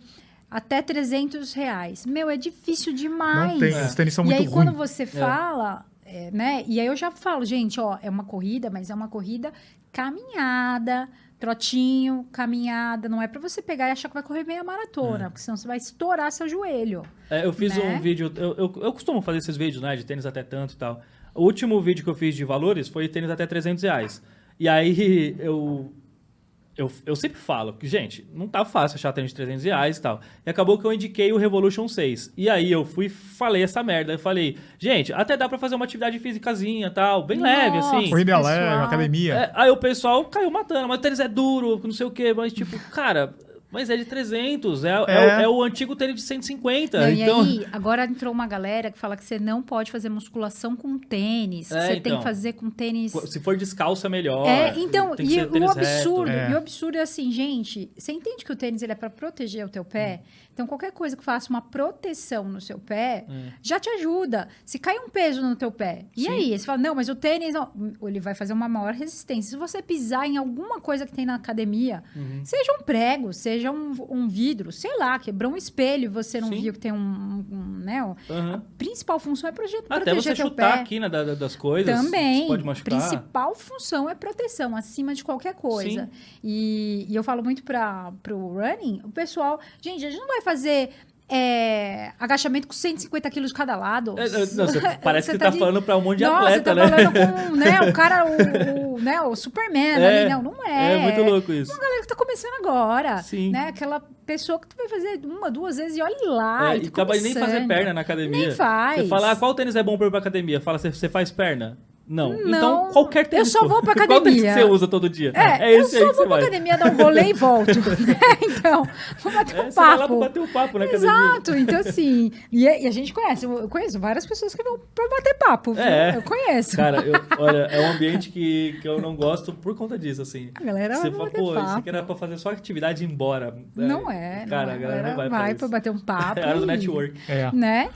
até 300 reais. Meu, é difícil demais. Não tem, É. os tênis são e muito aí, quando ruins. você fala, é, né? E aí eu já falo, gente, ó, é uma corrida, mas é uma corrida caminhada, trotinho, caminhada. Não é pra você pegar e achar que vai correr meia maratona, porque senão você vai estourar seu joelho. É, eu fiz Né? um vídeo, eu, eu, eu costumo fazer esses vídeos, né, de tênis até tanto e tal. O último vídeo que eu fiz de valores foi tênis até 300 reais. E aí eu, eu, eu sempre falo que, gente, não tá fácil achar tênis de 300 reais e tal. E acabou que eu indiquei o Revolution 6. E aí eu fui e falei essa merda. Eu falei, gente, até dá pra fazer uma atividade físicazinha e tal, bem leve, Nossa. assim. Corrida leve, academia. É, aí o pessoal caiu matando, mas o tênis é duro, não sei o quê, mas tipo, cara, mas é de 300, é, é. o- É. é o antigo tênis de 150. Não, então, E aí, agora entrou uma galera que fala que você não pode fazer musculação com tênis. que É, você tem então. que fazer com tênis. se for descalço é melhor. É, então, tem e o absurdo. É. e o absurdo é assim, gente, você entende que o tênis ele é para proteger o teu pé? Então, qualquer coisa que faça uma proteção no seu pé, já te ajuda. Se cai um peso no teu pé, e Sim. aí? Você fala, não, mas o tênis, não, ele vai fazer uma maior resistência. Se você pisar em alguma coisa que tem na academia, Uhum. seja um prego, seja um, um vidro, sei lá, quebrou um espelho e você não Sim. viu que tem um, um, né? Aham. A principal função é Até proteger você teu chutar pé. aqui na, da- das coisas. Também. Você pode machucar. Principal função é proteção, acima de qualquer coisa. E, e eu falo muito para o running, o pessoal, gente, a gente não vai fazer é, agachamento com 150 quilos cada lado. É, não, você- parece que Você tá, de- falando pra um monte de Nossa, atleta, você tá né? falando com né, o cara, o, o, né, o Superman É, ali. Não, não é. É muito louco isso. Uma galera que tá começando agora. Sim. Né? Aquela pessoa que tu vai fazer uma, duas vezes e olhe lá. É, e e tá acaba de nem fazer perna na academia. Nem faz. Você fala, ah, qual tênis é bom pra ir pra academia? Fala, você faz perna? Não. Não, Então, qualquer tênis. eu só vou pra Qual tênis que academia. você usa todo dia? É, eu esse aí só vou pra vai. academia dar um rolê e volto. então, vou bater É, um você vai lá pra papo. bater um papo na academia. Exato, então assim, e, a e a gente conhece, eu conheço várias pessoas que vão pra bater papo? É. eu conheço. Cara, eu- olha, é um ambiente que, que eu não gosto por conta disso, assim. a galera Você vai fala, bater pô, isso papo. aqui era pra fazer só atividade e ir embora. Não é, Cara, não é. a galera não vai, vai pra pra isso. bater um papo. É hora do network. É. Né?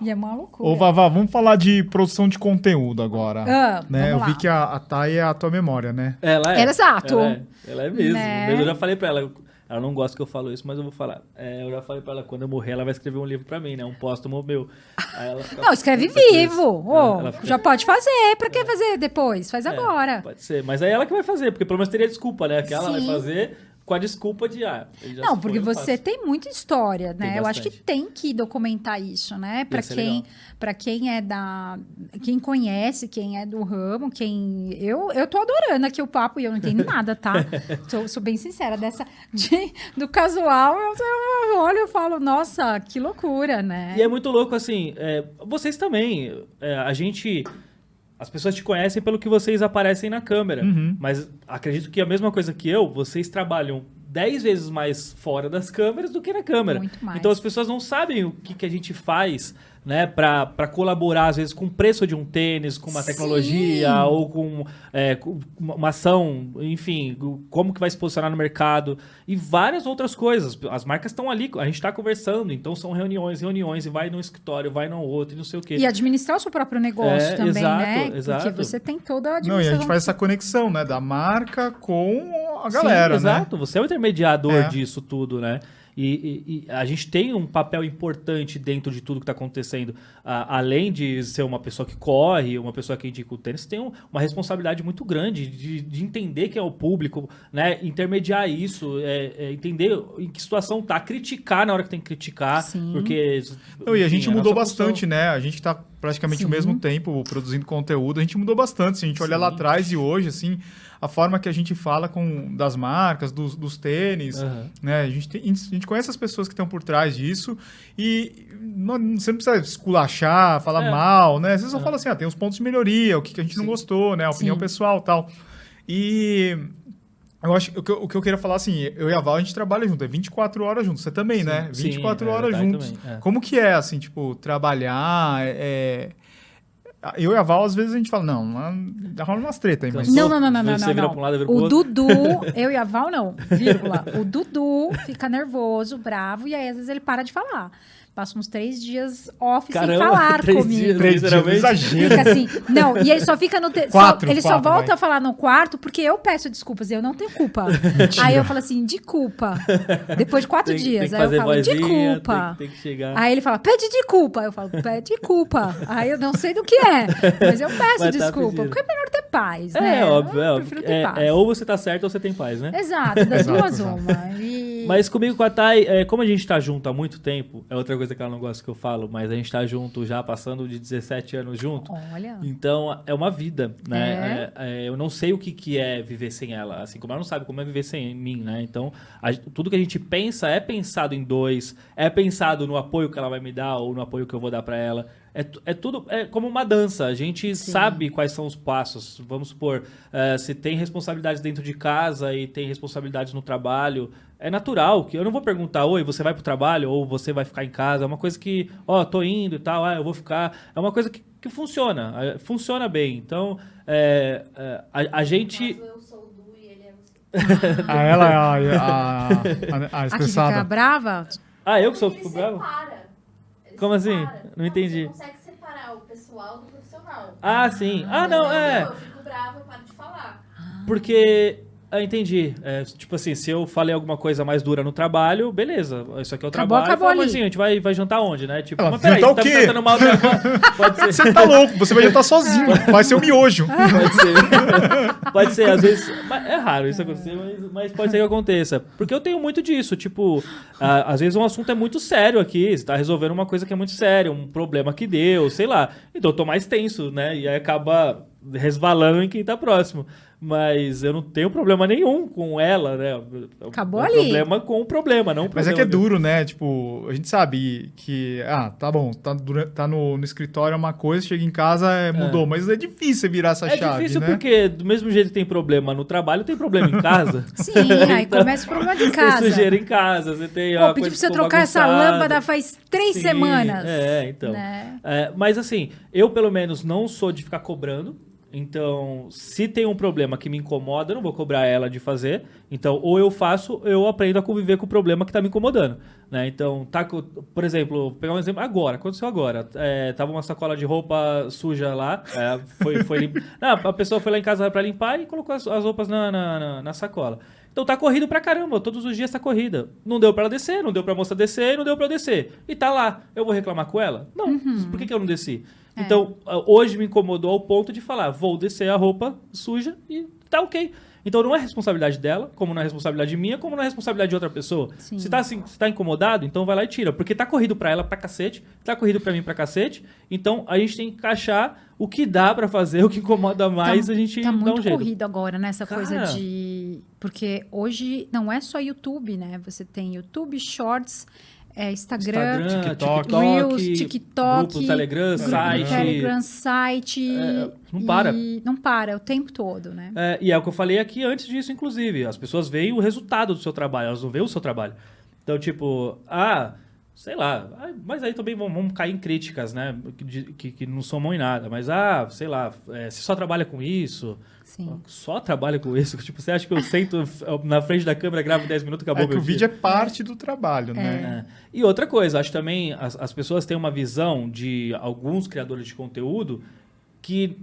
E é uma loucura. Ô, Vavá, vamos falar de produção de conteúdo agora. Ah, né? Eu vamos vi lá. que a, a Thay é a tua memória, né? Ela é. Exato. Ela é, ela é mesmo. Né? Mas eu já falei pra ela. Ela não gosta que eu falo isso, mas eu vou falar. É, eu já falei pra ela, quando eu morrer, ela vai escrever um livro pra mim, né? Um póstumo meu. Aí ela fica- Não, escreve vivo. Ela- ela fica- já pode fazer. Pra que fazer depois? Faz É, agora. Pode ser. Mas aí ela que vai fazer, porque pelo menos teria desculpa, né? Que ela vai Sim. fazer com a desculpa de, ah, Não, porque foi, eu você faço. tem muita história, né? Tem eu acho que tem que documentar isso, né? Para quem, para quem é da, quem conhece, quem é do ramo, quem eu eu tô adorando aqui o papo e eu não entendo nada, tá? sou, sou bem sincera dessa de- do casual, eu, eu olho e falo, nossa, que loucura, né? E é muito louco, assim, é, vocês também, é, a gente... As pessoas te conhecem pelo que vocês aparecem na câmera. Uhum. Mas acredito que a mesma coisa que eu, vocês trabalham 10 vezes mais fora das câmeras do que na câmera. Muito mais. Então as pessoas não sabem o que, que a gente faz, né, pra, pra colaborar, às vezes, com o preço de um tênis, com uma Sim. tecnologia, ou com, é, com uma ação, enfim, como que vai se posicionar no mercado, e várias outras coisas. As marcas estão ali, a gente está conversando, então são reuniões, reuniões, e vai num escritório, vai no outro, e não sei o quê. E administrar o seu próprio negócio É, também, exato, né? exato. Porque você tem toda a Não, e a gente faz essa conexão, né? Da marca com a Sim, galera, né? exato. Você é o intermediador É. disso tudo, né? E, e- e a gente tem um papel importante dentro de tudo que está acontecendo. A- além de ser uma pessoa que corre, uma pessoa que indica o tênis, tem um- uma responsabilidade muito grande de, de entender quem é o público, né? Intermediar isso, é- é entender em que situação tá, criticar na hora que tem que criticar, Sim. porque Não, e a enfim, gente é mudou nossa função. bastante, né? A gente tá praticamente Sim. ao mesmo tempo produzindo conteúdo, a gente mudou bastante. Se a gente olhar lá atrás e hoje, assim, a forma que a gente fala com das marcas, dos, dos tênis, Aham. né? A gente, tem- a gente conhece as pessoas que estão por trás disso e não, você não precisa esculachar, falar É. mal, né? Você só fala assim, ah, tem uns pontos de melhoria, o que, que a gente não Sim. gostou, né? A opinião Sim. pessoal tal. E eu acho que o que eu, queria falar assim, eu e a Val, a gente trabalha junto, é 24 horas juntos. Você também, Sim, né? sim, 24 é, horas juntos. também, é. Como que é, assim, tipo, trabalhar? É... Eu e a Val, às vezes, a gente fala, não, rola umas treta aí, mas... Não, não, não, não, não, Você não. vira não. pra um lado, O outro. Dudu, eu e a Val não, vírgula. O Dudu fica nervoso, bravo, e aí às vezes ele para de falar. Passa uns três dias off sem Caramba, falar três comigo. dias, Três dias, exagero. Fica assim. Não, e ele só fica no. Te... só- Quatro, ele só quatro, volta vai. a falar no quarto porque eu peço desculpas e eu não tenho culpa. Aí eu falo assim, de culpa. Depois de quatro Tem, dias. tem aí eu falo, de vozinha, culpa. Tem, tem que chegar. Aí ele fala, pede de culpa. Eu falo, pede culpa. Aí eu não sei do que é, mas eu peço Mas tá desculpa. pedindo. porque é melhor ter paz, É, né? óbvio, é Eu óbvio. prefiro ter É, paz. é, ou você tá certo ou você tem paz, né? Exato, das duas uma. E... Mas comigo com a Thay, é, como a gente tá junto há muito tempo, é outra coisa que ela não gosta que eu falo, mas a gente tá junto já passando de 17 anos junto. Olha. Então, é uma vida, né? É, é, eu não sei o que, que é viver sem ela, assim como ela não sabe como é viver sem mim, né? Então, a- tudo que a gente pensa é pensado em dois, é pensado no apoio que ela vai me dar ou no apoio que eu vou dar pra ela. É, é tudo é como uma dança. A gente Sim. sabe quais são os passos. Vamos supor, eh, se tem responsabilidades dentro de casa e tem responsabilidades no trabalho, é natural que eu não vou perguntar, oi, você vai pro trabalho ou você vai ficar em casa. É uma coisa que, ó, tô indo e tal, ah, eu vou ficar. É uma coisa que, que funciona, funciona bem. Então, eh, a, a gente. eu sou o Du e ele é você. A ela, a, a, a, a Aqui expressada. fica brava? Ah, eu que sou Ele fico bravo? separa. Ele Como assim? Não entendi. Você consegue separar o pessoal do profissional. Ah, sim. Ah, não, é. Eu fico brava, eu paro de falar. Porque. Ah, entendi. É, tipo assim, se eu falei alguma coisa mais dura no trabalho, beleza. Isso aqui é o Acabou, trabalho. acabou ali. assim, a gente vai, vai jantar onde, né? Tipo, Ela, mas peraí, jantar você o tá quê? tratando mal. Você tá louco, você vai jantar sozinho. Vai ser o miojo. Pode ser. pode ser, às vezes. É raro isso acontecer, mas, mas pode ser que aconteça. Porque eu tenho muito disso. Tipo, ah, às vezes um assunto é muito sério aqui. Você tá resolvendo uma coisa que é muito séria, um problema que deu, sei lá. Então eu tô mais tenso, né? E aí acaba resvalando em quem tá próximo. Mas eu não tenho problema nenhum com ela, né? Acabou é um ali. problema com o problema, não um Mas é problema que é duro, né? Tipo, a gente sabe que, ah, tá bom, tá, dura- tá no, no escritório é uma coisa, chega em casa, é, mudou. Mas é difícil virar essa É chave, difícil né? porque, do mesmo jeito que tem problema no trabalho, tem problema em casa. Sim, aí começa o problema de Tem casa. sujeira em casa, você tem. Pô, pedi pra você trocar essa bagunçada. lâmpada faz três Sim, semanas. É, então. Né? É, mas assim, eu pelo menos não sou de ficar cobrando. Então, se tem um problema que me incomoda, eu não vou cobrar ela de fazer. Então, ou eu faço, ou eu aprendo a conviver com o problema que tá me incomodando. Né? Então, tá, por exemplo, vou pegar um exemplo agora, aconteceu agora. É, tava uma sacola de roupa suja lá. é, foi, foi Não, a pessoa foi lá em casa pra limpar e colocou as, as roupas na, na, na- na sacola. Então tá corrido pra caramba, todos os dias tá corrida. Não deu pra ela descer, não deu pra moça descer, não deu pra eu descer. E tá lá. Eu vou reclamar com ela? Não. Por que, que eu não desci? Então, ah, hoje me incomodou ao ponto de falar, vou descer a roupa suja e tá ok. Então não é responsabilidade dela, como não é responsabilidade minha, como não é responsabilidade de outra pessoa. Sim. Se tá, assim, se tá incomodado, então vai lá e tira. Porque tá corrido pra ela pra cacete, tá corrido pra mim pra cacete. Então a gente tem que encaixar o que dá pra fazer, o que incomoda mais, a gente tá dá muito um jeito. corrido agora nessa coisa Cara. de porque hoje não é só YouTube, né? Você tem YouTube Shorts, é, Instagram, Instagram, TikTok, TikTok, Reels, TikTok, grupos, Telegram, grupo site. Telegram, site, É, não e- para. não para o tempo todo, né? É, e é o que eu falei aqui antes disso, inclusive. As pessoas veem o resultado do seu trabalho, elas não veem o seu trabalho. Então, tipo, ah, sei lá, ah, mas aí também vamos, cair em críticas, né? Que, que, que não somam em nada. Mas, ah, sei lá, é, você só trabalha com isso? Sim. Só trabalha com isso? Tipo, você acha que eu sento na frente da câmera, gravo 10 minutos, acabou É que meu o dia? vídeo é parte do trabalho, né? É. E outra coisa, acho também as, as pessoas têm uma visão de alguns criadores de conteúdo que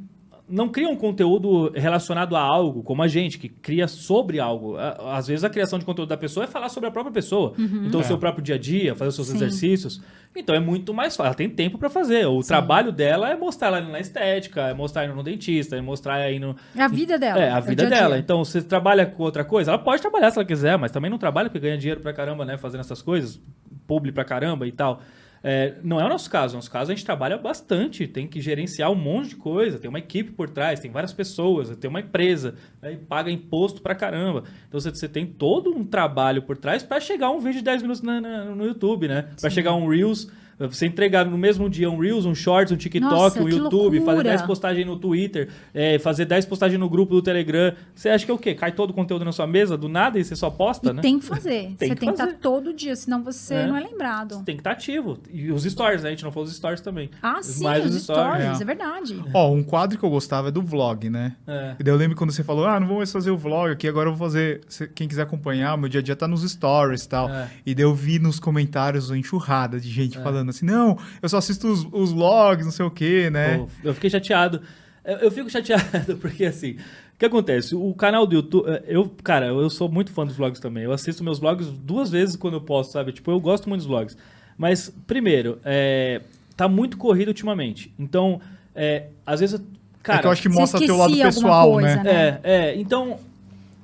não criam conteúdo relacionado a algo, como a gente, que cria sobre algo. Às vezes a criação de conteúdo da pessoa é falar sobre a própria pessoa. Então, o É. seu próprio dia a dia, fazer os seus Sim. exercícios. Então, é muito mais fácil. Ela tem tempo para fazer. O trabalho dela é mostrar ela indo na estética, é mostrar indo no dentista, é mostrar aí no, É a vida dela. é, a o vida dia. dela. Então, você trabalha com outra coisa, ela pode trabalhar se ela quiser, mas também não trabalha porque ganha dinheiro pra caramba, né? Fazendo essas coisas, publi pra caramba e tal. É, não é o nosso caso. No nosso caso, a gente trabalha bastante, tem que gerenciar um monte de coisa, tem uma equipe por trás, tem várias pessoas, tem uma empresa, né, e paga imposto pra caramba. Então você, você tem todo um trabalho por trás para chegar um vídeo de 10 minutos na- na- no YouTube, né? Para chegar um Reels. Você entregar no mesmo dia um Reels, um Shorts, um TikTok, Nossa, um YouTube, fazer loucura. 10 postagens no Twitter, é, fazer 10 postagens no grupo do Telegram. Você acha que é o quê? Cai todo o conteúdo na sua mesa do nada e você só posta, E né? tem que fazer. Tem você que tem que estar fazer. todo dia, senão você É. não é lembrado. Você tem que estar ativo. E os stories, né? A gente não falou os stories também. Ah, sim, Mais os os stories, stories, é. é verdade. Ó, um quadro que eu gostava é do vlog, né? É. E daí eu lembro quando você falou, ah, não vou mais fazer o vlog aqui, agora eu vou fazer. Quem quiser acompanhar, o meu dia a dia tá nos stories e tal. É. E daí eu vi nos comentários uma enxurrada de gente É. falando assim, não, eu só assisto os, os vlogs, não sei o quê, né? Pô, eu fiquei chateado. Eu, eu fico chateado porque, assim, o que acontece? O canal do YouTube, eh, eu, cara, eu sou muito fã dos vlogs também. Eu assisto meus vlogs duas vezes quando eu posso, sabe? Tipo, eu gosto muito dos vlogs. Mas, primeiro, é, tá muito corrido ultimamente. Então, é, às vezes, cara... é que eu acho que mostra teu lado pessoal, coisa, né? né? É, é. Então,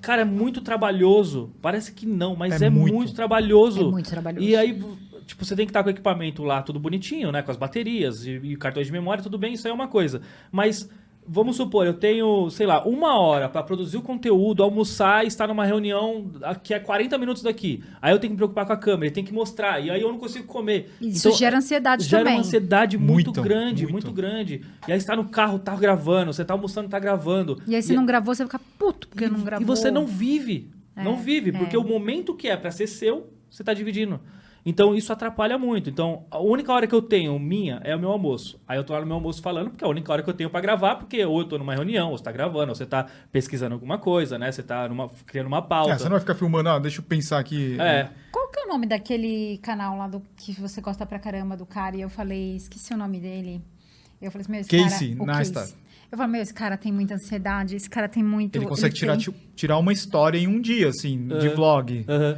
cara, é muito trabalhoso. Parece que não, mas É é, muito. muito. trabalhoso. É muito trabalhoso. E aí, tipo, você tem que estar com o equipamento lá tudo bonitinho, né? Com as baterias e, e cartões de memória, tudo bem, isso aí é uma coisa. Mas. Vamos supor, eu tenho, sei lá, uma hora para produzir o conteúdo, almoçar e estar numa reunião que é 40 minutos daqui. Aí eu tenho que me preocupar com a câmera, tem que mostrar. E aí eu não consigo comer. Isso Então, gera ansiedade gera também. uma ansiedade muito, Muito, grande, muito. muito. grande. E aí você tá no carro, tá gravando, você tá almoçando, tá gravando. E aí você não gravou, você fica puto porque não gravou. E você não vive. É, não vive, porque é. o momento que é pra ser seu, você tá dividindo. Então isso atrapalha muito. Então a única hora que eu tenho minha é o meu almoço. Aí eu tô lá no meu almoço falando, porque é a única hora que eu tenho pra gravar, porque ou eu tô numa reunião, ou você tá gravando, ou você tá pesquisando alguma coisa, né? Você tá numa- criando uma pauta. É, você não vai ficar filmando, ah, deixa eu pensar aqui. É. Qual que é o nome daquele canal lá do que você gosta pra caramba do cara? E eu falei, esqueci o nome dele. Eu falei assim, meu, esse Casey cara... o Neistat. Casey. Eu falei, meu, esse cara tem muita ansiedade, esse cara tem muito... Ele consegue tirar, tem- ti- tirar uma história em um dia, assim, de É. vlog. Aham.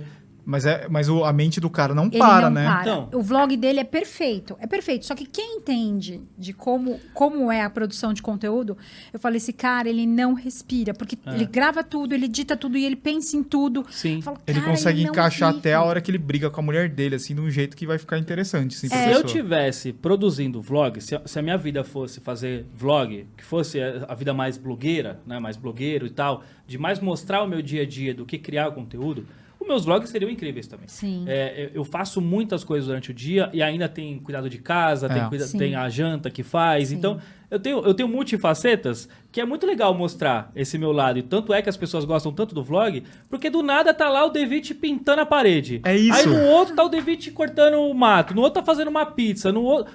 Mas, é, mas o- a mente do cara não Ele para, não né? para. Então. O vlog dele é perfeito, é perfeito. Só que quem entende de como, como é a produção de conteúdo, eu falei, esse cara, ele não respira. Porque É. ele grava tudo, ele edita tudo e ele pensa em tudo. Sim. Falo, Ele consegue não encaixar vive. até a hora que ele briga com a mulher dele, assim, de um jeito que vai ficar interessante, assim, pra Se eu tivesse produzindo vlog, se a, se a minha vida fosse fazer vlog, que fosse a, vida mais blogueira, né, mais blogueiro e tal, de mais mostrar o meu dia a dia do que criar o conteúdo, meus vlogs seriam incríveis também. Sim. É, eu- faço muitas coisas durante o dia e ainda tem cuidado de casa, É. tem, cuida- tem a janta que faz. Sim. Então, eu tenho, eu tenho multifacetas que é muito legal mostrar esse meu lado. E tanto é que as pessoas gostam tanto do vlog, porque do nada tá lá o David pintando a parede. É isso. Aí no outro tá o David cortando o mato, no outro tá fazendo uma pizza, no outro.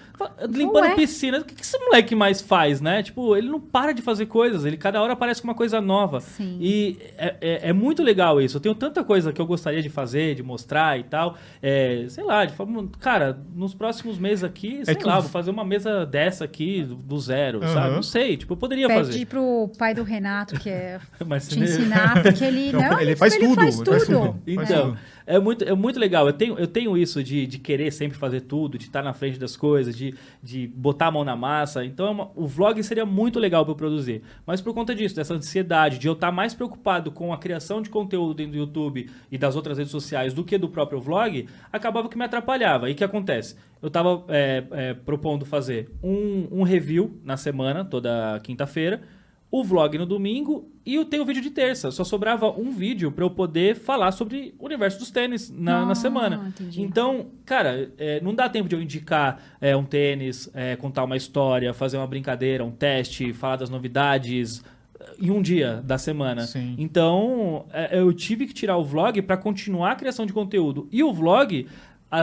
limpando Ué. piscina. O que, que esse moleque mais faz, né? Tipo, ele não para de fazer coisas, ele cada hora aparece com uma coisa nova. Sim. E é, é- é muito legal isso. Eu tenho tanta coisa que eu gostaria de fazer, de mostrar e tal. É, sei lá, de forma. Cara, nos próximos meses aqui, sei que lá, vou fazer uma mesa dessa aqui, do, do zero, Aham. sabe? Não sei, tipo, eu poderia Pede fazer. pro pai do Renato, que é te ensinar, porque ele Não, ele faz tudo, faz ele tudo. faz tudo. Faz Então, tudo. É muito, é muito legal. Eu tenho, eu tenho isso de, de querer sempre fazer tudo, de estar na frente das coisas, de, de botar a mão na massa. Então, é uma- o vlog seria muito legal para eu produzir. Mas por conta disso, dessa ansiedade, de eu estar mais preocupado com a criação de conteúdo dentro do YouTube e das outras redes sociais do que do próprio vlog, acabava que me atrapalhava. E o que acontece? Eu estava propondo fazer um, um review na semana, toda quinta-feira, o vlog no domingo e eu tenho vídeo de terça. Só sobrava um vídeo para eu poder falar sobre o universo dos tênis na, Ah, na semana. entendi. Então, cara, é, não dá tempo de eu indicar é, um tênis, é, contar uma história, fazer uma brincadeira, um teste, falar das novidades é, em um dia da semana. Sim. Então, é, eu tive que tirar o vlog para continuar a criação de conteúdo. E o vlog,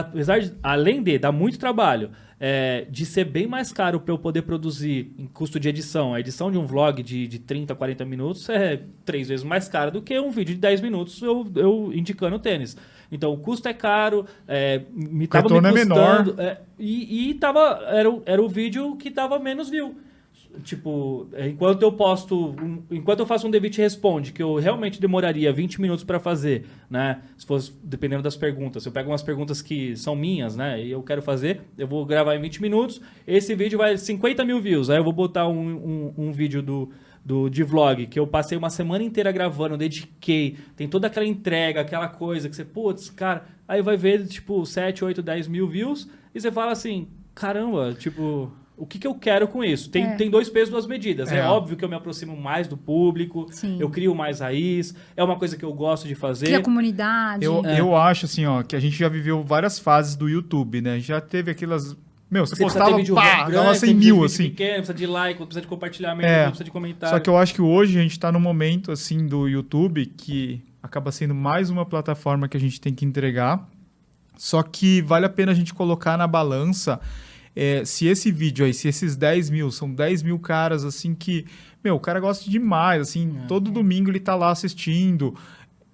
apesar de, além de dar muito trabalho, é, de ser bem mais caro para eu poder produzir em custo de edição. A edição de um vlog de, de 30, 40 minutos é três vezes mais cara do que um vídeo de 10 minutos eu, eu indicando o tênis. Então o custo é caro, é, me tava me retorno é menor. custando, é, e, e tava, era, o- era o vídeo que tava menos view. Tipo, é, enquanto eu posto, enquanto eu faço um David Responde, que eu realmente demoraria 20 minutos para fazer, né? Se fosse dependendo das perguntas. Se eu pego umas perguntas que são minhas, né? E eu quero fazer, eu vou gravar em 20 minutos. Esse vídeo vai 50 mil views. Aí eu vou botar um, um, um vídeo do, do, de vlog, que eu passei uma semana inteira gravando, dediquei, tem toda aquela entrega, aquela coisa que você, putz, cara, aí vai ver, tipo, 7, 8, 10 mil views, e você fala assim, caramba, tipo, o que, que eu quero com isso? Tem, É. tem dois pesos, duas medidas. É. É. óbvio que eu me aproximo mais do público, Sim. eu crio mais raiz, é uma coisa que eu gosto de fazer. Cria comunidade. Eu, É. eu acho, assim, ó, que a gente já viveu várias fases do YouTube, né? Já teve aquelas. Meu, você, Você postava, vídeo pá, grande, dava 100 tem mil, vídeo assim. Pequeno, precisa de like, precisa de compartilhamento, É. precisa de comentário. Só que eu acho que hoje a gente tá num momento, assim, do YouTube que acaba sendo mais uma plataforma que a gente tem que entregar. Só que vale a pena a gente colocar na balança é, se esse vídeo aí, se esses 10 mil, são 10 mil caras, assim, que, meu, o cara gosta demais, assim, É. todo domingo ele tá lá assistindo.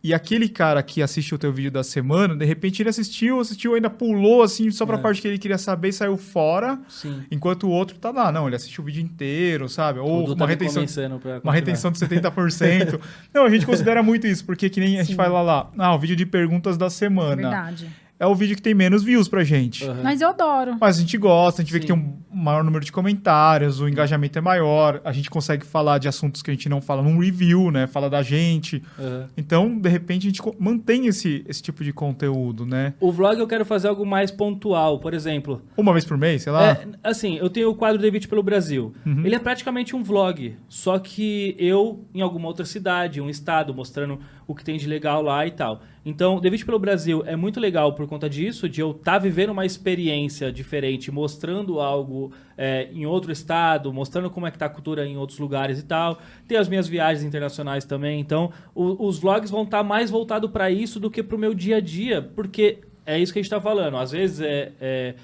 E aquele cara que assiste o teu vídeo da semana, de repente ele assistiu, assistiu, ainda pulou, assim, só pra É. parte que ele queria saber e saiu fora, Sim. enquanto o outro tá lá. Não, ele assistiu o vídeo inteiro, sabe? O Ou uma tá retenção uma retenção de 70%. Não, a gente considera muito isso, porque que nem a gente Sim. fala lá, ah, o vídeo de perguntas da semana. Verdade. É o vídeo que tem menos views pra gente. Aham. Mas eu adoro. Mas a gente gosta, a gente vê Sim. que tem um maior número de comentários, o engajamento é maior, a gente consegue falar de assuntos que a gente não fala num review, né? Fala da gente. Aham. Então, de repente, a gente mantém esse, esse tipo de conteúdo, né? O vlog eu quero fazer algo mais pontual, por exemplo. Uma vez por mês, sei lá. É, assim, eu tenho o quadro David pelo Brasil. Uhum. Ele é praticamente um vlog, só que eu em alguma outra cidade, um estado, mostrando o que tem de legal lá e tal. Então, David pelo Brasil é muito legal por conta disso, de eu estar vivendo uma experiência diferente, mostrando algo é, em outro estado, mostrando como é que tá a cultura em outros lugares e tal. Tem as minhas viagens internacionais também. Então, o- os vlogs vão estar mais voltados para isso do que para o meu dia a dia, porque é isso que a gente está falando. Às vezes é- é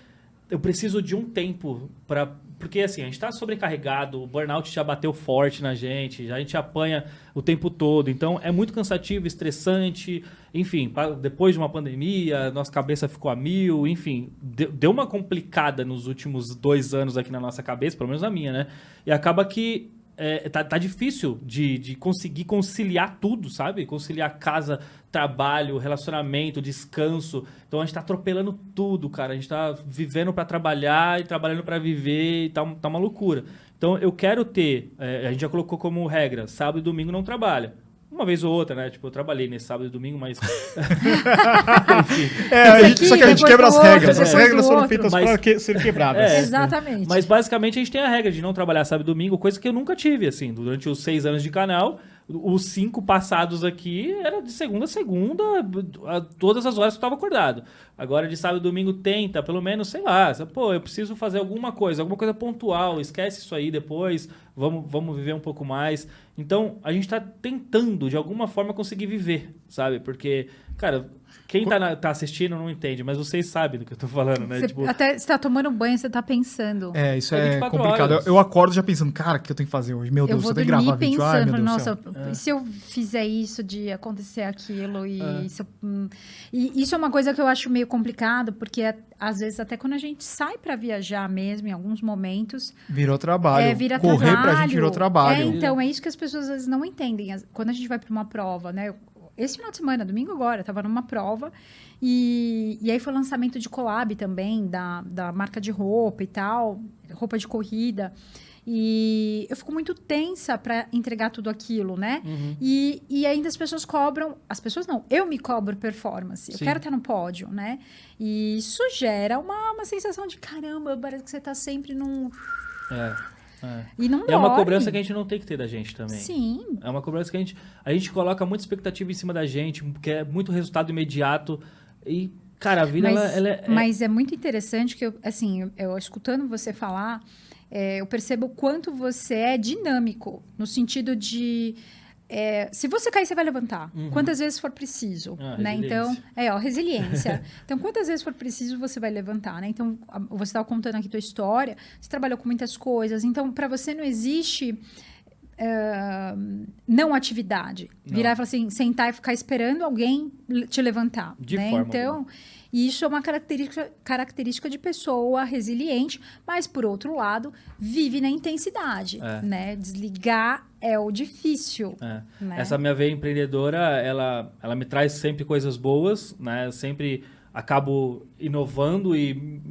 eu preciso de um tempo para porque assim, a gente tá sobrecarregado, o burnout já bateu forte na gente, a gente apanha o tempo todo. Então é muito cansativo, estressante, enfim, depois de uma pandemia, nossa cabeça ficou a mil, enfim, deu uma complicada nos últimos dois anos aqui na nossa cabeça, pelo menos na minha, né? E acaba que é, tá, tá difícil de, de conseguir conciliar tudo, sabe? Conciliar casa, trabalho, relacionamento, descanso. Então a gente tá atropelando tudo, cara. A gente tá vivendo para trabalhar e trabalhando para viver e tá, tá uma loucura. Então eu quero ter, é, a gente já colocou como regra, sábado e domingo não trabalha. Uma vez ou outra, né? Tipo, eu trabalhei nesse sábado e domingo, mas. É, a gente- aqui, só que a gente quebra as outro, regras. As regras foram outro. feitas Mas- para que- serem quebradas. É, Exatamente. Mas basicamente a gente tem a regra de não trabalhar sábado e domingo, coisa que eu nunca tive, assim. Durante os seis anos de canal, os cinco passados aqui era de segunda a segunda, a- todas as horas que eu estava acordado. Agora de sábado e domingo tenta, pelo menos, sei lá, pô, eu preciso fazer alguma coisa, alguma coisa pontual, esquece isso aí depois, vamos, vamos viver um pouco mais. Então, a gente tá tentando, de alguma forma, conseguir viver, sabe? Porque, cara, quem tá, na- tá assistindo não entende, mas vocês sabem do que eu tô falando, né? Você, Tipo, Até você tá tomando banho, você tá pensando. É, isso É é 24 complicado. Eu, eu acordo já pensando, cara, o que eu tenho que fazer hoje? Meu eu Deus, vou eu tenho que gravar vídeo. Ai, pensando, meu Deus nossa, e se eu fizer isso de acontecer aquilo e É. isso, hum, e isso é uma coisa que eu acho meio complicado, porque é- às vezes até quando a gente sai para viajar mesmo, em alguns momentos, Virou trabalho. é, vira Correr trabalho. pra gente virou trabalho. É, então, é isso que as pessoas às vezes não entendem. Quando a gente vai para uma prova, né? eu- Esse final de semana, domingo agora, eu tava numa prova e, e aí foi lançamento de collab também, da, da marca de roupa e tal, roupa de corrida. E eu fico muito tensa para entregar tudo aquilo, né? uhum. E, e ainda as pessoas cobram, as pessoas não, eu me cobro performance, eu Sim. quero estar no pódio, né? E isso gera uma, uma sensação de caramba, parece que você tá sempre num. É, é. E não é uma dorme. cobrança que a gente não tem que ter da gente também. Sim, É uma cobrança que a gente, a gente coloca muita expectativa em cima da gente, porque é muito resultado imediato. E, cara, a vida, mas, ela, ela é. mas é muito interessante que, eu, assim, eu, eu escutando você falar, é, eu percebo o quanto você é dinâmico, no sentido de. É, se você cair, você vai levantar. Uhum. Quantas vezes for preciso, Ah, né? Então, é, ó, resiliência. então, quantas vezes for preciso, você vai levantar, né? Então, a- você estava contando aqui tua história, você trabalhou com muitas coisas. Então, para você não existe é, não atividade. Não. Virar e falar assim, sentar e ficar esperando alguém te levantar. De né? forma Então, isso é uma característica, característica de pessoa resiliente, mas, por outro lado, vive na intensidade. É. Né? Desligar é o difícil. É. Né? Essa minha veia empreendedora, ela, ela me traz sempre coisas boas, né? Eu sempre acabo inovando e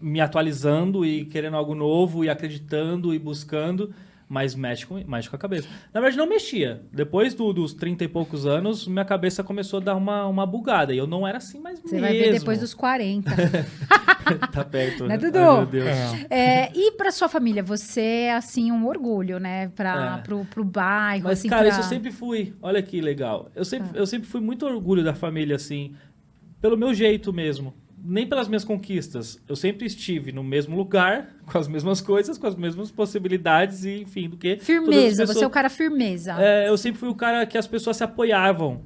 me atualizando e querendo algo novo e acreditando e buscando. Mas mexe com, mexe com a cabeça. Na verdade, não mexia. Depois do- dos 30 e poucos anos, minha cabeça começou a dar uma, uma bugada. E eu não era assim mais Você mesmo. vai ver depois dos 40. tá perto. Né, Ai, Dudu? meu Deus. É. É, e para sua família, você é assim um orgulho, né? Para É. pro, pro bairro, Mas, assim, cara, pra- isso eu sempre fui. Olha que legal. Eu sempre, Ah. eu sempre fui muito orgulho da família, assim, pelo meu jeito mesmo. Nem pelas minhas conquistas. Eu sempre estive no mesmo lugar, com as mesmas coisas, com as mesmas possibilidades e, enfim, do que. firmeza. Você é o pessoas- cara firmeza. É, eu sempre fui o cara que as pessoas se apoiavam.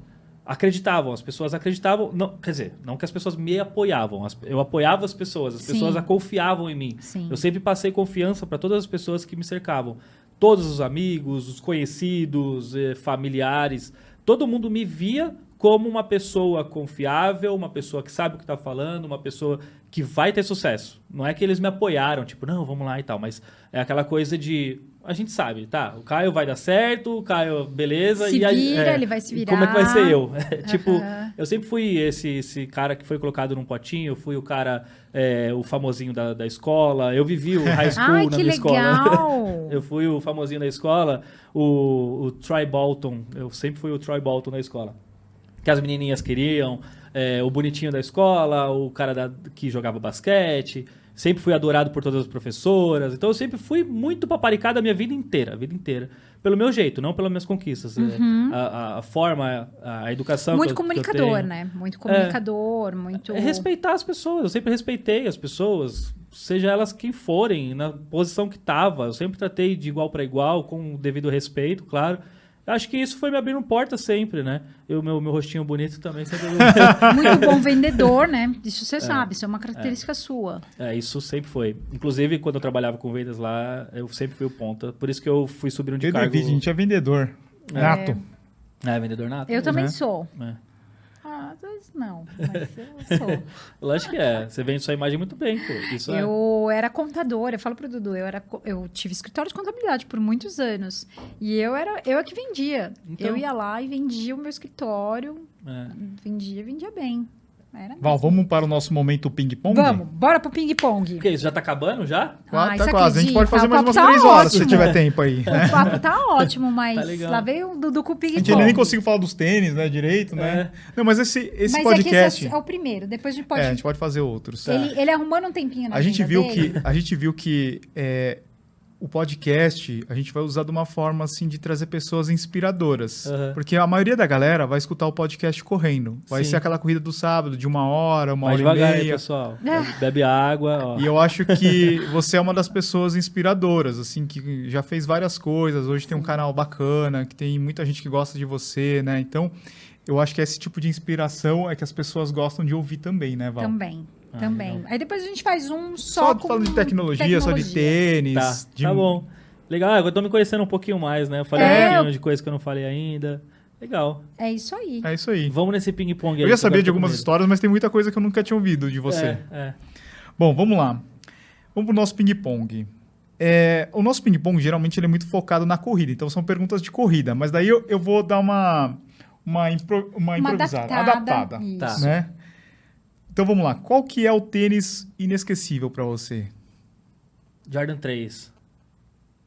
Acreditavam, as pessoas acreditavam. Não, quer dizer, não que as pessoas me apoiavam. as- eu apoiava as pessoas, as Sim. pessoas confiavam em mim. Sim. Eu sempre passei confiança para todas as pessoas que me cercavam. Todos os amigos, os conhecidos, eh, familiares. Todo mundo me via como uma pessoa confiável, uma pessoa que sabe o que está falando, uma pessoa que vai ter sucesso. Não é que eles me apoiaram, tipo, não, vamos lá e tal, mas é aquela coisa de. A gente sabe, tá? O Caio vai dar certo, o Caio, beleza. Se e aí, vira, ele vai se e Como é que vai ser virar. eu? tipo, Aham. eu sempre fui esse, esse cara que foi colocado num potinho, eu fui o cara, é, o famosinho da, da escola. Eu vivi o high school Ai, na minha escola. legal! eu fui o famosinho da escola, o, o Troy Bolton. Eu sempre fui o Troy Bolton na escola. Que as menininhas queriam, é, o bonitinho da escola, o cara da- que jogava basquete. Sempre fui adorado por todas as professoras. Então eu sempre fui muito paparicado a minha vida inteira, a vida inteira. Pelo meu jeito, não pelas minhas conquistas. É, A, a- a forma, a, a educação. Uhum. Muito eu- comunicador, né? Muito comunicador, muito. É respeitar as pessoas. Eu sempre respeitei as pessoas, seja elas quem forem, na posição que tava. Eu sempre tratei de igual para igual, com o devido respeito, claro. Acho que isso foi me abrindo porta sempre, né? Eu, meu, meu rostinho bonito também sempre. Muito bom vendedor, né? Isso você sabe, isso é uma característica sua. é, isso sempre foi. Inclusive, quando eu trabalhava com vendas lá, eu sempre fui o ponta. Por isso que eu fui subindo de Eu cargo. devido, a gente é vendedor. Nato. É, vendedor nato? Eu também né? sou. É. Ah, às vezes não, mas eu sou. Lógico que é. Você vende sua imagem muito bem, pô. Isso é. Eu era contadora, eu falo pro Dudu, eu, era, eu tive escritório de contabilidade por muitos anos. E eu era eu é que vendia. Então. Eu ia lá e vendia o meu escritório, é. vendia, vendia bem. Era Val, vamos para o nosso momento ping-pong? Vamos, bora pro ping-pong. O que? Isso já tá acabando já? Qua- Ai, tá quase. A gente pode fazer mais umas tá três horas se ótimo. tiver tempo aí. né? O papo tá ótimo, mas Tá lá veio o Dudu com o A gente ping-pong. nem consigo falar dos tênis, né, direito, né? Não, mas esse, esse mas podcast... é que esse é o primeiro, depois a gente pode... É, a gente pode fazer outros. ele, ele arrumando um tempinho na A gente viu dele. que a gente viu que é, o podcast a gente vai usar de uma forma assim de trazer pessoas inspiradoras, Aham. porque a maioria da galera vai escutar o podcast correndo. Vai Sim. ser aquela corrida do sábado de uma hora, uma Vai hora devagar e aí, meia. pessoal. É. Bebe água, ó. E eu acho que você é uma das pessoas inspiradoras, assim, que já fez várias coisas. Hoje tem um canal bacana, que tem muita gente que gosta de você, né? Então, eu acho que esse tipo de inspiração é que as pessoas gostam de ouvir também, né, Val? Também, Ah, também. legal. Aí depois a gente faz um só, Só com falando de tecnologia, só de tênis. Tá, de... tá bom. Legal, ah, eu tô me conhecendo um pouquinho mais, né? Eu falei É, um pouquinho eu- de coisa que eu não falei ainda. Legal. É isso aí. É isso aí. Vamos nesse ping-pong aí. Eu sabia agora de algumas medo. histórias, mas tem muita coisa que eu nunca tinha ouvido de você. É, é. Bom, vamos lá. Vamos pro nosso ping-pong. É, o nosso ping-pong, geralmente, ele é muito focado na corrida. Então, são perguntas de corrida. Mas daí eu, eu vou dar uma, uma, impro- uma Uma improvisada. adaptada. Adaptada. Isso. Então, vamos lá. Qual que é o tênis inesquecível para você? Jordan 3.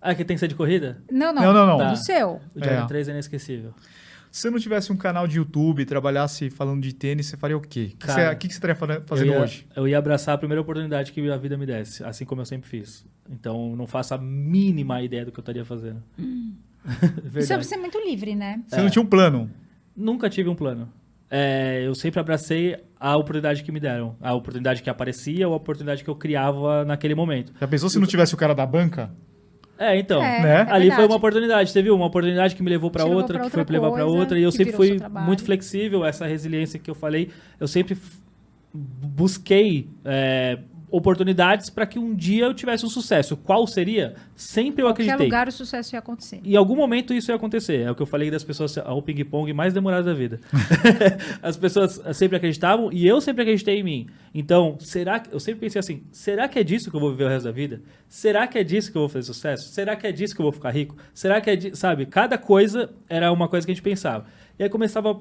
Ah, que tem que ser de corrida? Não, não. Não, não, não. Tá. Do seu. O Jordan É. 3 é inesquecível. Se você não tivesse um canal de YouTube e trabalhasse falando de tênis, você faria o quê? O que, Cara, que você estaria fa- fazendo eu ia, hoje? Eu ia abraçar a primeira oportunidade que a vida me desse, assim como eu sempre fiz. Então, não faço a mínima ideia do que eu estaria fazendo. Isso é muito livre, né? Você não tinha um plano. Nunca tive um plano. É, eu sempre abracei a oportunidade que me deram. A oportunidade que aparecia ou a oportunidade que eu criava naquele momento. Já pensou se não tivesse o cara da banca? É, então. É, né? é Ali foi uma oportunidade, você viu? Uma oportunidade que me levou para outra, pra que foi outra pra levar para outra, e eu sempre fui muito flexível, essa resiliência que eu falei. Eu sempre busquei é, oportunidades para que um dia eu tivesse um sucesso. Qual seria? Sempre eu Qualquer acreditei. lugar o sucesso ia acontecer. Em algum momento isso ia acontecer. É o que eu falei das pessoas ao ping-pong mais demorado da vida. As pessoas sempre acreditavam e eu sempre acreditei em mim. Então, será que eu sempre pensei assim, será que é disso que eu vou viver o resto da vida? Será que é disso que eu vou fazer sucesso? Será que é disso que eu vou ficar rico? Será que é di... sabe, cada coisa era uma coisa que a gente pensava. E aí começava a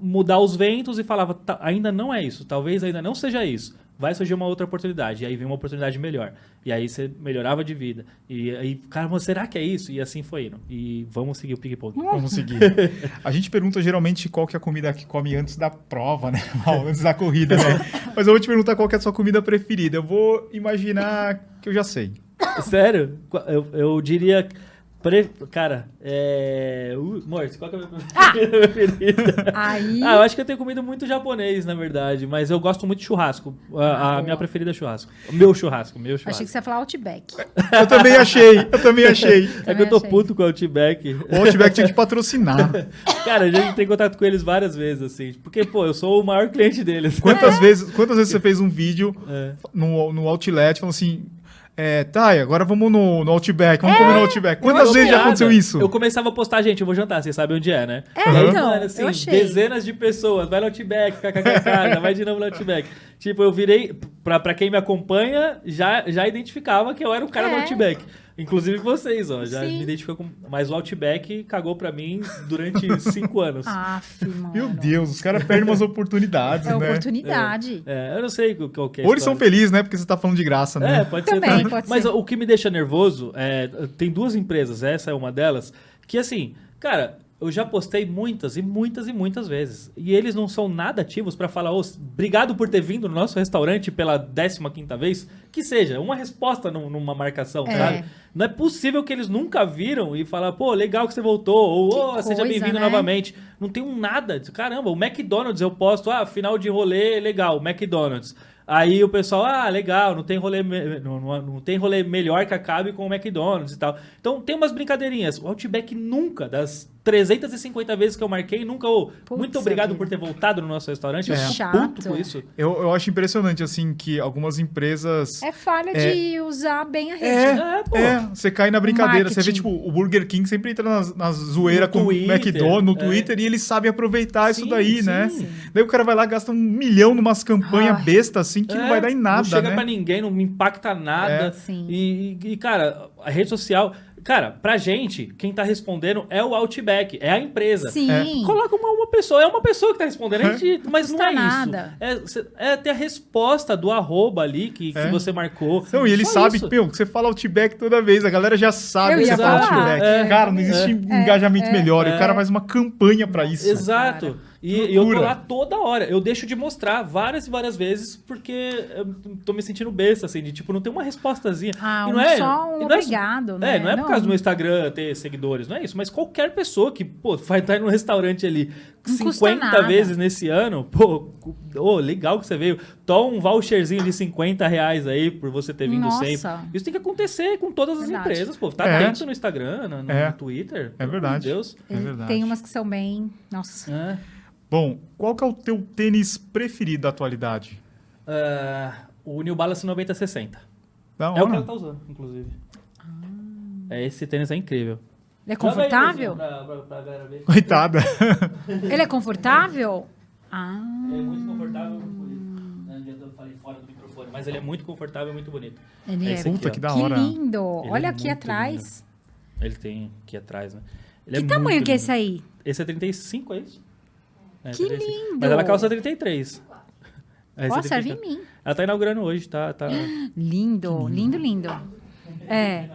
mudar os ventos e falava, "Tá, ainda não é isso, talvez ainda não seja isso. Vai surgir uma outra oportunidade. E aí vem uma oportunidade melhor. E aí você melhorava de vida. E aí, cara, mas será que é isso? E assim foi indo. E vamos seguir o ping-pong. Vamos seguir. A gente pergunta geralmente qual que é a comida que come antes da prova, né? Mal, antes da corrida, né? Mas eu vou te perguntar qual que é a sua comida preferida. Eu vou imaginar que eu já sei. Sério? Eu, eu diria. Pre- Cara, é. Uh, Morte, qual que é a minha preferida? Aí. Ah, eu acho que eu tenho comido muito japonês, na verdade, mas eu gosto muito de churrasco. A, a boa. minha preferida é churrasco. Meu churrasco, meu churrasco. Achei que você ia falar Outback. Eu também achei, eu também achei. É que eu tô achei. puto com o Outback. O Outback tinha que patrocinar. Cara, eu já entrei em contato com eles várias vezes, assim. Porque, pô, eu sou o maior cliente deles. Quantas, vezes, quantas vezes você fez um vídeo É. no, no Outlet falando assim... É, Thay, agora vamos no, no Outback, vamos comer no Outback. Quantas vezes já aconteceu isso? Eu começava a postar, gente, eu vou jantar, vocês sabem onde é, né? É, aí, então, mano, assim, eu achei. dezenas de pessoas, vai no Outback, kkkk, vai de novo no Outback. Tipo, eu virei, pra, pra quem me acompanha, já, já identificava que eu era o cara do É. Outback. Inclusive vocês, ó, já Sim. me identificou com... Mas o Outback cagou pra mim durante cinco anos. Aff, mano. Meu Deus, os caras perdem umas oportunidades, É né? oportunidade. É, eu não sei qual que é Ou eles são felizes, né? Porque você tá falando de graça, É, né? pode ser. Também, também. pode Mas ser. o que me deixa nervoso é. Tem duas empresas, essa é uma delas, que assim, cara, eu já postei muitas e muitas e muitas vezes. E eles não são nada ativos pra falar, ô, obrigado por ter vindo no nosso restaurante pela 15 quinta vez. Que seja, uma resposta num- numa marcação, É. sabe? Não é possível que eles nunca viram e falar, pô, legal que você voltou, ou Que ô, seja coisa, bem-vindo né? novamente. Não tem um nada. Caramba, o McDonald's eu posto, ah, final de rolê, legal, McDonald's. Aí o pessoal, ah, legal, não tem rolê, não, não, não tem rolê melhor que acabe com o McDonald's e tal. Então tem umas brincadeirinhas. O Outback nunca, das 350 vezes que eu marquei, nunca, ô, muito obrigado vida. por ter voltado no nosso restaurante. Eu É. fico Chato. puto com isso. Eu, eu acho impressionante, assim, que algumas empresas... É falha de usar bem a rede. É, É, pô. é, você cai na brincadeira. Você vê, marketing. tipo, o Burger King sempre entra nas, nas zoeiras No com o McDonald's, no é. Twitter, e eles sabem aproveitar isso Sim, daí, sim. né? Sim. Daí o cara vai lá, gasta um milhão numas campanhas Ai. besta, assim, que não É, vai dar em nada, Não chega né? pra ninguém, não me impacta nada. É. Sim. E, e, cara, a rede social. Cara, pra gente, quem tá respondendo é o Outback, é a empresa. Sim. Coloca uma, uma pessoa, é uma pessoa que tá respondendo, a gente, mas não Custa é nada. isso. É, é ter a resposta do arroba ali que, que É. você marcou. Não, e ele Só sabe, meu, que você fala Outback toda vez, a galera já sabe Eu que você fala falar, Outback. é. cara, não existe engajamento melhor, e o é. cara faz uma campanha pra isso. Exato. E, eu tô lá toda hora. Eu deixo de mostrar várias e várias vezes porque eu tô me sentindo besta, assim, de tipo, não tem uma respostazinha. Ah, E um não é, só um não é- obrigado, É, né? não é por causa do meu Instagram ter seguidores, não é isso. Mas qualquer pessoa que, pô, vai estar no restaurante ali Não custa 50 nada. vezes nesse ano, pô, ô, legal que você veio. Toma um voucherzinho de 50 reais aí por você ter vindo Nossa. sempre. Isso tem que acontecer com todas as Verdade. empresas, pô. Tá É. atento no Instagram, no, no É. Twitter. É verdade. de Deus. É Ele verdade. Tem umas que são bem. Nossa. É. Bom, qual que é o teu tênis preferido da atualidade? Ah, o New Balance 9060. Da É o que hora. ela tá usando, inclusive. É, esse tênis é incrível. Ele é confortável? Coitada. Ele é confortável? Ah. Ele é muito confortável muito bonito. Não adianta eu falei fora do microfone, mas ele é muito confortável e muito bonito. Ele É é. aqui, Puta, ó. que da que hora. lindo. Ele é Olha aqui muito atrás. Ele tem aqui atrás, né? Ele Que é tamanho que é esse lindo. aí? Esse é 35, é isso? É, Que 35. lindo. Mas ela calça 33. É, Ó, é serve 34. em mim. Ela tá inaugurando hoje, tá? tá... Lindo, lindo, lindo. É,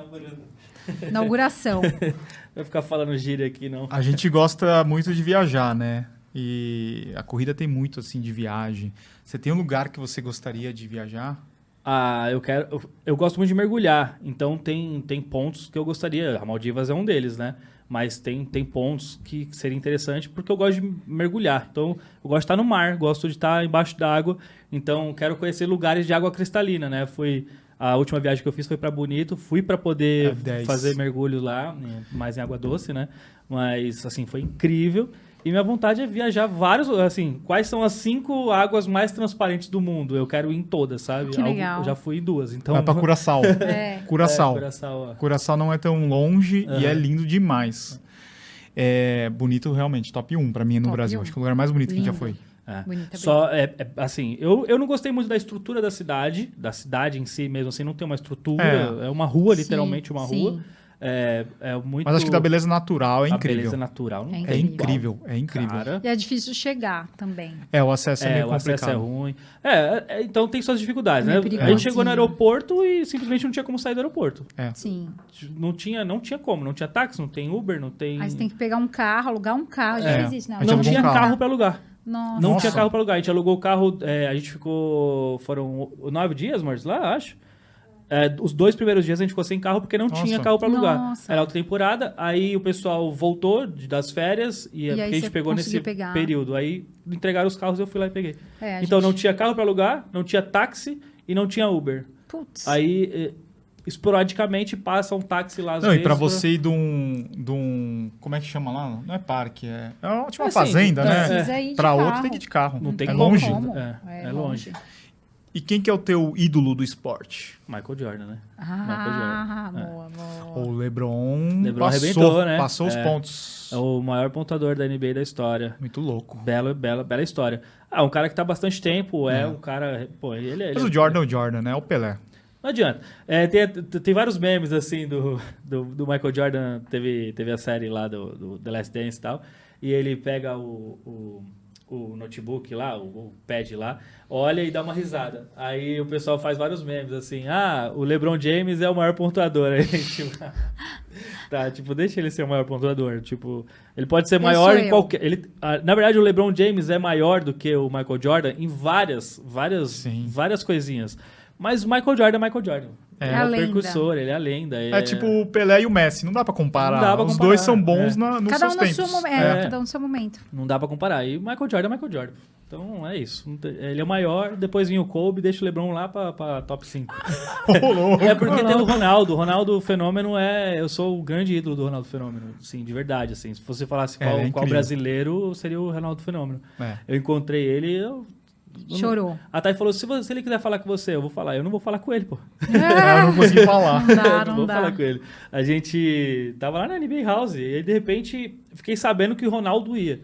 inauguração. Vai ficar falando gíria aqui, não. A gente gosta muito de viajar, né? E a corrida tem muito, assim, de viagem. Você tem um lugar que você gostaria de viajar? Ah, eu quero. Eu, eu gosto muito de mergulhar, então tem, tem pontos que eu gostaria. A Maldivas é um deles, né? Mas tem, tem pontos que, seria interessante porque eu gosto de mergulhar. Então, eu gosto de estar no mar, gosto de estar embaixo d'água. Então, quero conhecer lugares de água cristalina, né? Fui. A última viagem que eu fiz foi para Bonito, fui para poder 10. fazer mergulho lá, mais em água doce, né? Mas, assim, foi incrível. E minha vontade é viajar vários, assim, quais são as cinco águas mais transparentes do mundo? Eu quero ir em todas, sabe? Que legal. Eu já fui em duas, então... Vai pra Curaçao. É. Curaçao. É, Curaçao. Curaçao não é tão longe e Aham. é lindo demais. É bonito, realmente. Top 1 pra mim no Top Brasil. um. Acho que é o lugar mais bonito que a gente já Lindo. foi. É. Bonita, Só, é, é, assim, eu, eu não gostei muito da estrutura da cidade, da cidade em si mesmo, assim, não tem uma estrutura, é, uma rua, Sim, literalmente uma sim. rua. É, é muito. Mas acho que da beleza natural é a incrível. beleza natural não É tem É incrível, é incrível. Cara, E é difícil chegar também. É, o acesso é, é, meio o acesso é complicado. ruim. É, é, então tem suas dificuldades, É né? A gente chegou no aeroporto e simplesmente não tinha como sair do aeroporto. Sim. Não tinha, não tinha como, não tinha táxi, não tem Uber, não tem. Aí você tem que pegar um carro, alugar um carro. Já É. isso, né? A Não alugou um tinha carro. carro pra alugar. Nossa. Não Nossa. tinha carro pra alugar. A gente alugou o carro, é, a gente ficou. Foram nove dias, Morris, lá, acho. É, os dois primeiros dias a gente ficou sem carro porque não Nossa. tinha carro pra alugar. Nossa. Era alta temporada, aí o pessoal voltou de- das férias e, E é a gente pegou nesse pegar. período. Aí entregaram os carros e eu fui lá e peguei. É, então não gente- tinha carro pra alugar, não tinha táxi e não tinha Uber. Putz. Aí, eh, esporadicamente, passa um táxi lá às Não, e vezes. pra você ir de um, de um. Como é que chama lá? Não é parque, é. É uma, tipo uma É assim, fazenda, é, né? De Pra outro tem que ir de carro. Não tem é longe. Como? É, é longe. E quem que é o teu ídolo do esporte? Michael Jordan, né? Ah, Michael boa, boa. O LeBron, LeBron passou, arrebentou, né? passou os É. pontos. É o maior pontuador da NBA da história. Muito louco. Bela, bela, bela história. Ah, um cara que tá há bastante tempo, é, É. um cara. Pô, ele, ele Mas o Jordan é o Jordan, né? É o Pelé. Não adianta. É, tem, tem vários memes, assim, do, do, do Michael Jordan. Teve, teve a série lá do, do The Last Dance e tal. E ele pega o, o, o notebook lá, o, o pad lá, olha e dá uma risada. Aí o pessoal faz vários memes, assim. Ah, o LeBron James é o maior pontuador. Aí, tipo, tá, tipo, deixa ele ser o maior pontuador. Tipo, ele pode ser maior em qualquer... Ele, ah, na verdade, o LeBron James é maior do que o Michael Jordan em várias, várias, Sim. várias coisinhas. Mas o Michael Jordan é Michael Jordan. É. Ele É a o lenda. percussor, ele é a lenda. É, tipo o Pelé e o Messi. Não dá pra comparar. Não dá pra Os comparar, dois são bons é. na, nos Cada um seus seu. É, É. cada um no seu momento. Não dá pra comparar. E o Michael Jordan é Michael Jordan. Então é isso. Ele é o maior, depois vinha o Kobe, deixa o LeBron lá pra, pra top 5. Ô, louco. É porque tem o Ronaldo. O Ronaldo Fenômeno é. Eu sou o grande ídolo do Ronaldo Fenômeno. Sim, de verdade. Assim. Se você falasse É, qual, ele é qual incrível. brasileiro, seria o Ronaldo Fenômeno. É. Eu encontrei ele. Eu, Chorou. A Thay falou: se, você- se ele quiser falar com você, eu vou falar. Eu não vou falar com ele, pô. É, eu não consegui falar. Não dá, Eu não, vou dá. falar com ele. A gente tava lá na NBA House e aí, de repente fiquei sabendo que o Ronaldo ia.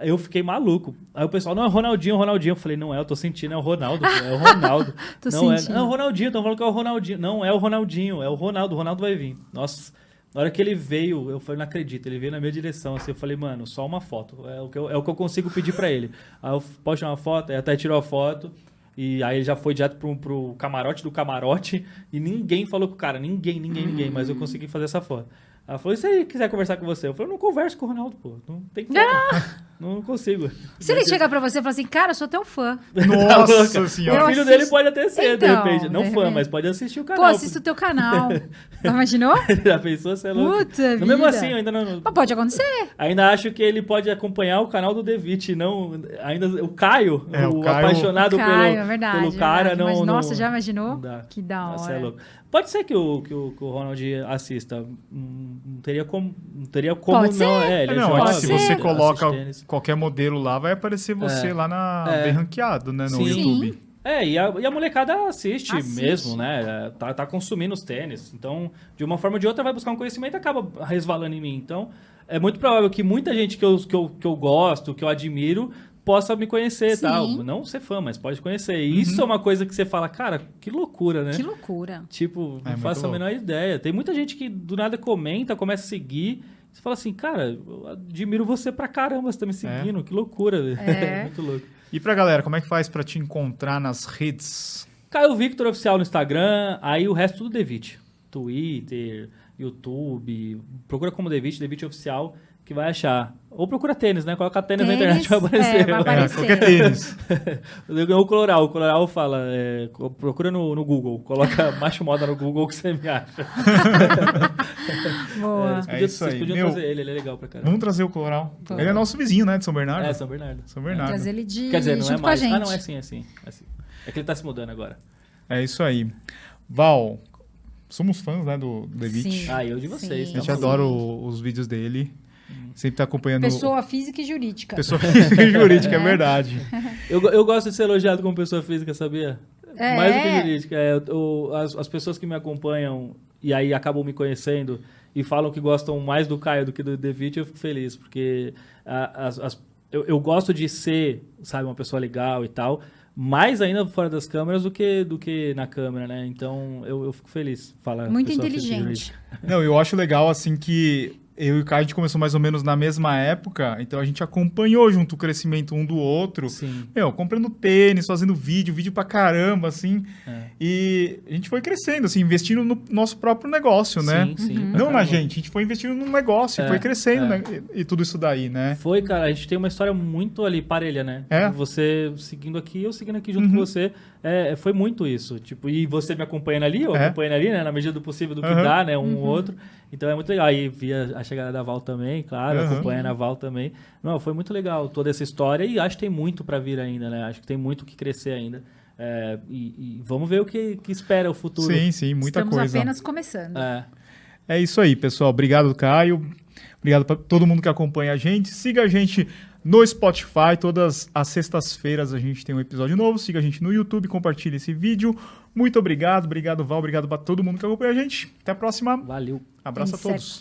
Eu fiquei maluco. Aí o pessoal, não, é o Ronaldinho, Ronaldinho. Eu falei, não é, eu tô sentindo, é o Ronaldo, é o Ronaldo. Tô não, é, sentindo. não, é o Ronaldinho, estão falando que é o Ronaldinho. Não, é o Ronaldinho, é o Ronaldo, o Ronaldo vai vir. Nossa, na hora que ele veio, eu falei, não acredito, ele veio na minha direção, assim, eu falei, mano, só uma foto, é o que eu, é o que eu consigo pedir pra ele. Aí eu posso tirar uma foto, aí até tirou a foto, e aí ele já foi direto pro, pro camarote do camarote, e ninguém falou com o cara, ninguém, ninguém, ninguém, mas eu consegui fazer essa foto. Ela falou, e se ele quiser conversar com você? Eu falei, eu não converso com o Ronaldo, pô, não tem como, não consigo. Se ele chegar pra você e falar assim, cara, eu sou teu fã. Nossa O senhora. Eu filho assisto- dele pode até ser, de Então, repente. Não de fã, repente. mas pode assistir o Pô, canal. assisto o teu canal. Imaginou? Já pensou? Você é louco? Puta Mesmo vida. assim, eu ainda não... Mas pode acontecer. Ainda acho que ele pode acompanhar o canal do Devitt, não... Ainda o Caio, É, o, o Caio- apaixonado Caio, pelo, é verdade. pelo é cara, verdade. não... Mas, não- nossa, já imaginou? não dá. Que da hora. Nossa, é louco. Pode ser que o, que o, que o Ronald assista. Não teria como... Não teria como Pode não. ser. É, ele é não, jovem, se você coloca. Qualquer modelo lá, vai aparecer você É. lá na É. bem ranqueado, né, no Sim. YouTube. É, e a, e a molecada assiste, Assiste. mesmo, né? É, Tá, tá consumindo os tênis. Então, de uma forma ou de outra, vai buscar um conhecimento e acaba resvalando em mim. Então, é muito provável que muita gente que eu, que eu, que eu gosto, que eu admiro, possa me conhecer e Sim. tal. Não ser fã, mas pode conhecer. E isso é uma coisa que você fala, cara, que loucura, né? Que loucura. Tipo, É não faço a menor ideia. Tem muita gente que do nada comenta, começa a seguir. Você fala assim, cara, eu admiro você pra caramba, você tá me seguindo, que loucura. É. muito louco. E pra galera, como é que faz pra te encontrar nas redes? Caio Victor Oficial no Instagram, aí o resto tudo Devit. Twitter, YouTube. Procura como Devit, Devit Oficial, que vai achar. Ou procura tênis, né? Coloca tênis, na internet vai aparecer. é, vai É, aparecer. qualquer tênis. O Coloral, o Coloral fala, é, procura no, no Google, coloca macho moda no Google que você me acha. Boa. É podiam, isso vocês aí. podiam Meu, trazer ele, ele é legal pra caramba. Vamos trazer o Coloral. Ele é nosso vizinho, né, de São Bernardo? É, São Bernardo. São Bernardo. Trazer ele de Quer dizer, não junto é mais. Ah, não, é assim, é assim, é assim. É que ele tá se mudando agora. É isso aí. Val, somos fãs, né, do. Sim. Ah, eu de vocês. Sim. A gente adora os vídeos dele. Sempre tá acompanhando... Pessoa física e jurídica. Pessoa física e jurídica, é verdade. Eu, eu gosto de ser elogiado como pessoa física, sabia? É. Mais do que jurídica. É, o- as, as pessoas que me acompanham e aí acabam me conhecendo e falam que gostam mais do Caio do que do Devitt, eu fico feliz, porque as- as- eu, eu gosto de ser, sabe, uma pessoa legal e tal, mais ainda fora das câmeras do que, do que na câmera, né? Então eu, eu fico feliz. Fala, Muito inteligente. Não, eu acho legal, assim, que eu e o Caio, a gente começou mais ou menos na mesma época, então a gente acompanhou junto o crescimento um do outro. Sim. Meu, comprando tênis, fazendo vídeo, vídeo pra caramba, assim. É. E a gente foi crescendo, assim, investindo no nosso próprio negócio, né? Sim, sim. Não na gente, a gente foi investindo num negócio, É, foi crescendo, é. né? E, e tudo isso daí, né? Foi, cara, a gente tem uma história muito ali parelha, né? É? Você seguindo aqui, eu seguindo aqui junto Uhum. com você. É, foi muito isso. Tipo, e você me acompanhando ali, eu É. acompanhando ali, né? Na medida do possível do que Aham. dá, né? Um ou outro. Então é muito legal. Aí via a chegada da Val também, claro, Aham. acompanhando a Val também. Não, foi muito legal toda essa história e acho que tem muito pra vir ainda, né? Acho que tem muito que crescer ainda. É, e, e vamos ver o que, que espera o futuro. Sim, sim, muita Estamos coisa. apenas começando. É. É isso aí, pessoal. Obrigado, Caio. Obrigado para todo mundo que acompanha a gente. Siga a gente no Spotify. Todas as sextas-feiras a gente tem um episódio novo. Siga a gente no YouTube, compartilhe esse vídeo. Muito obrigado. Obrigado, Val. Obrigado para todo mundo que acompanha a gente. Até a próxima. Valeu. Abraço a todos.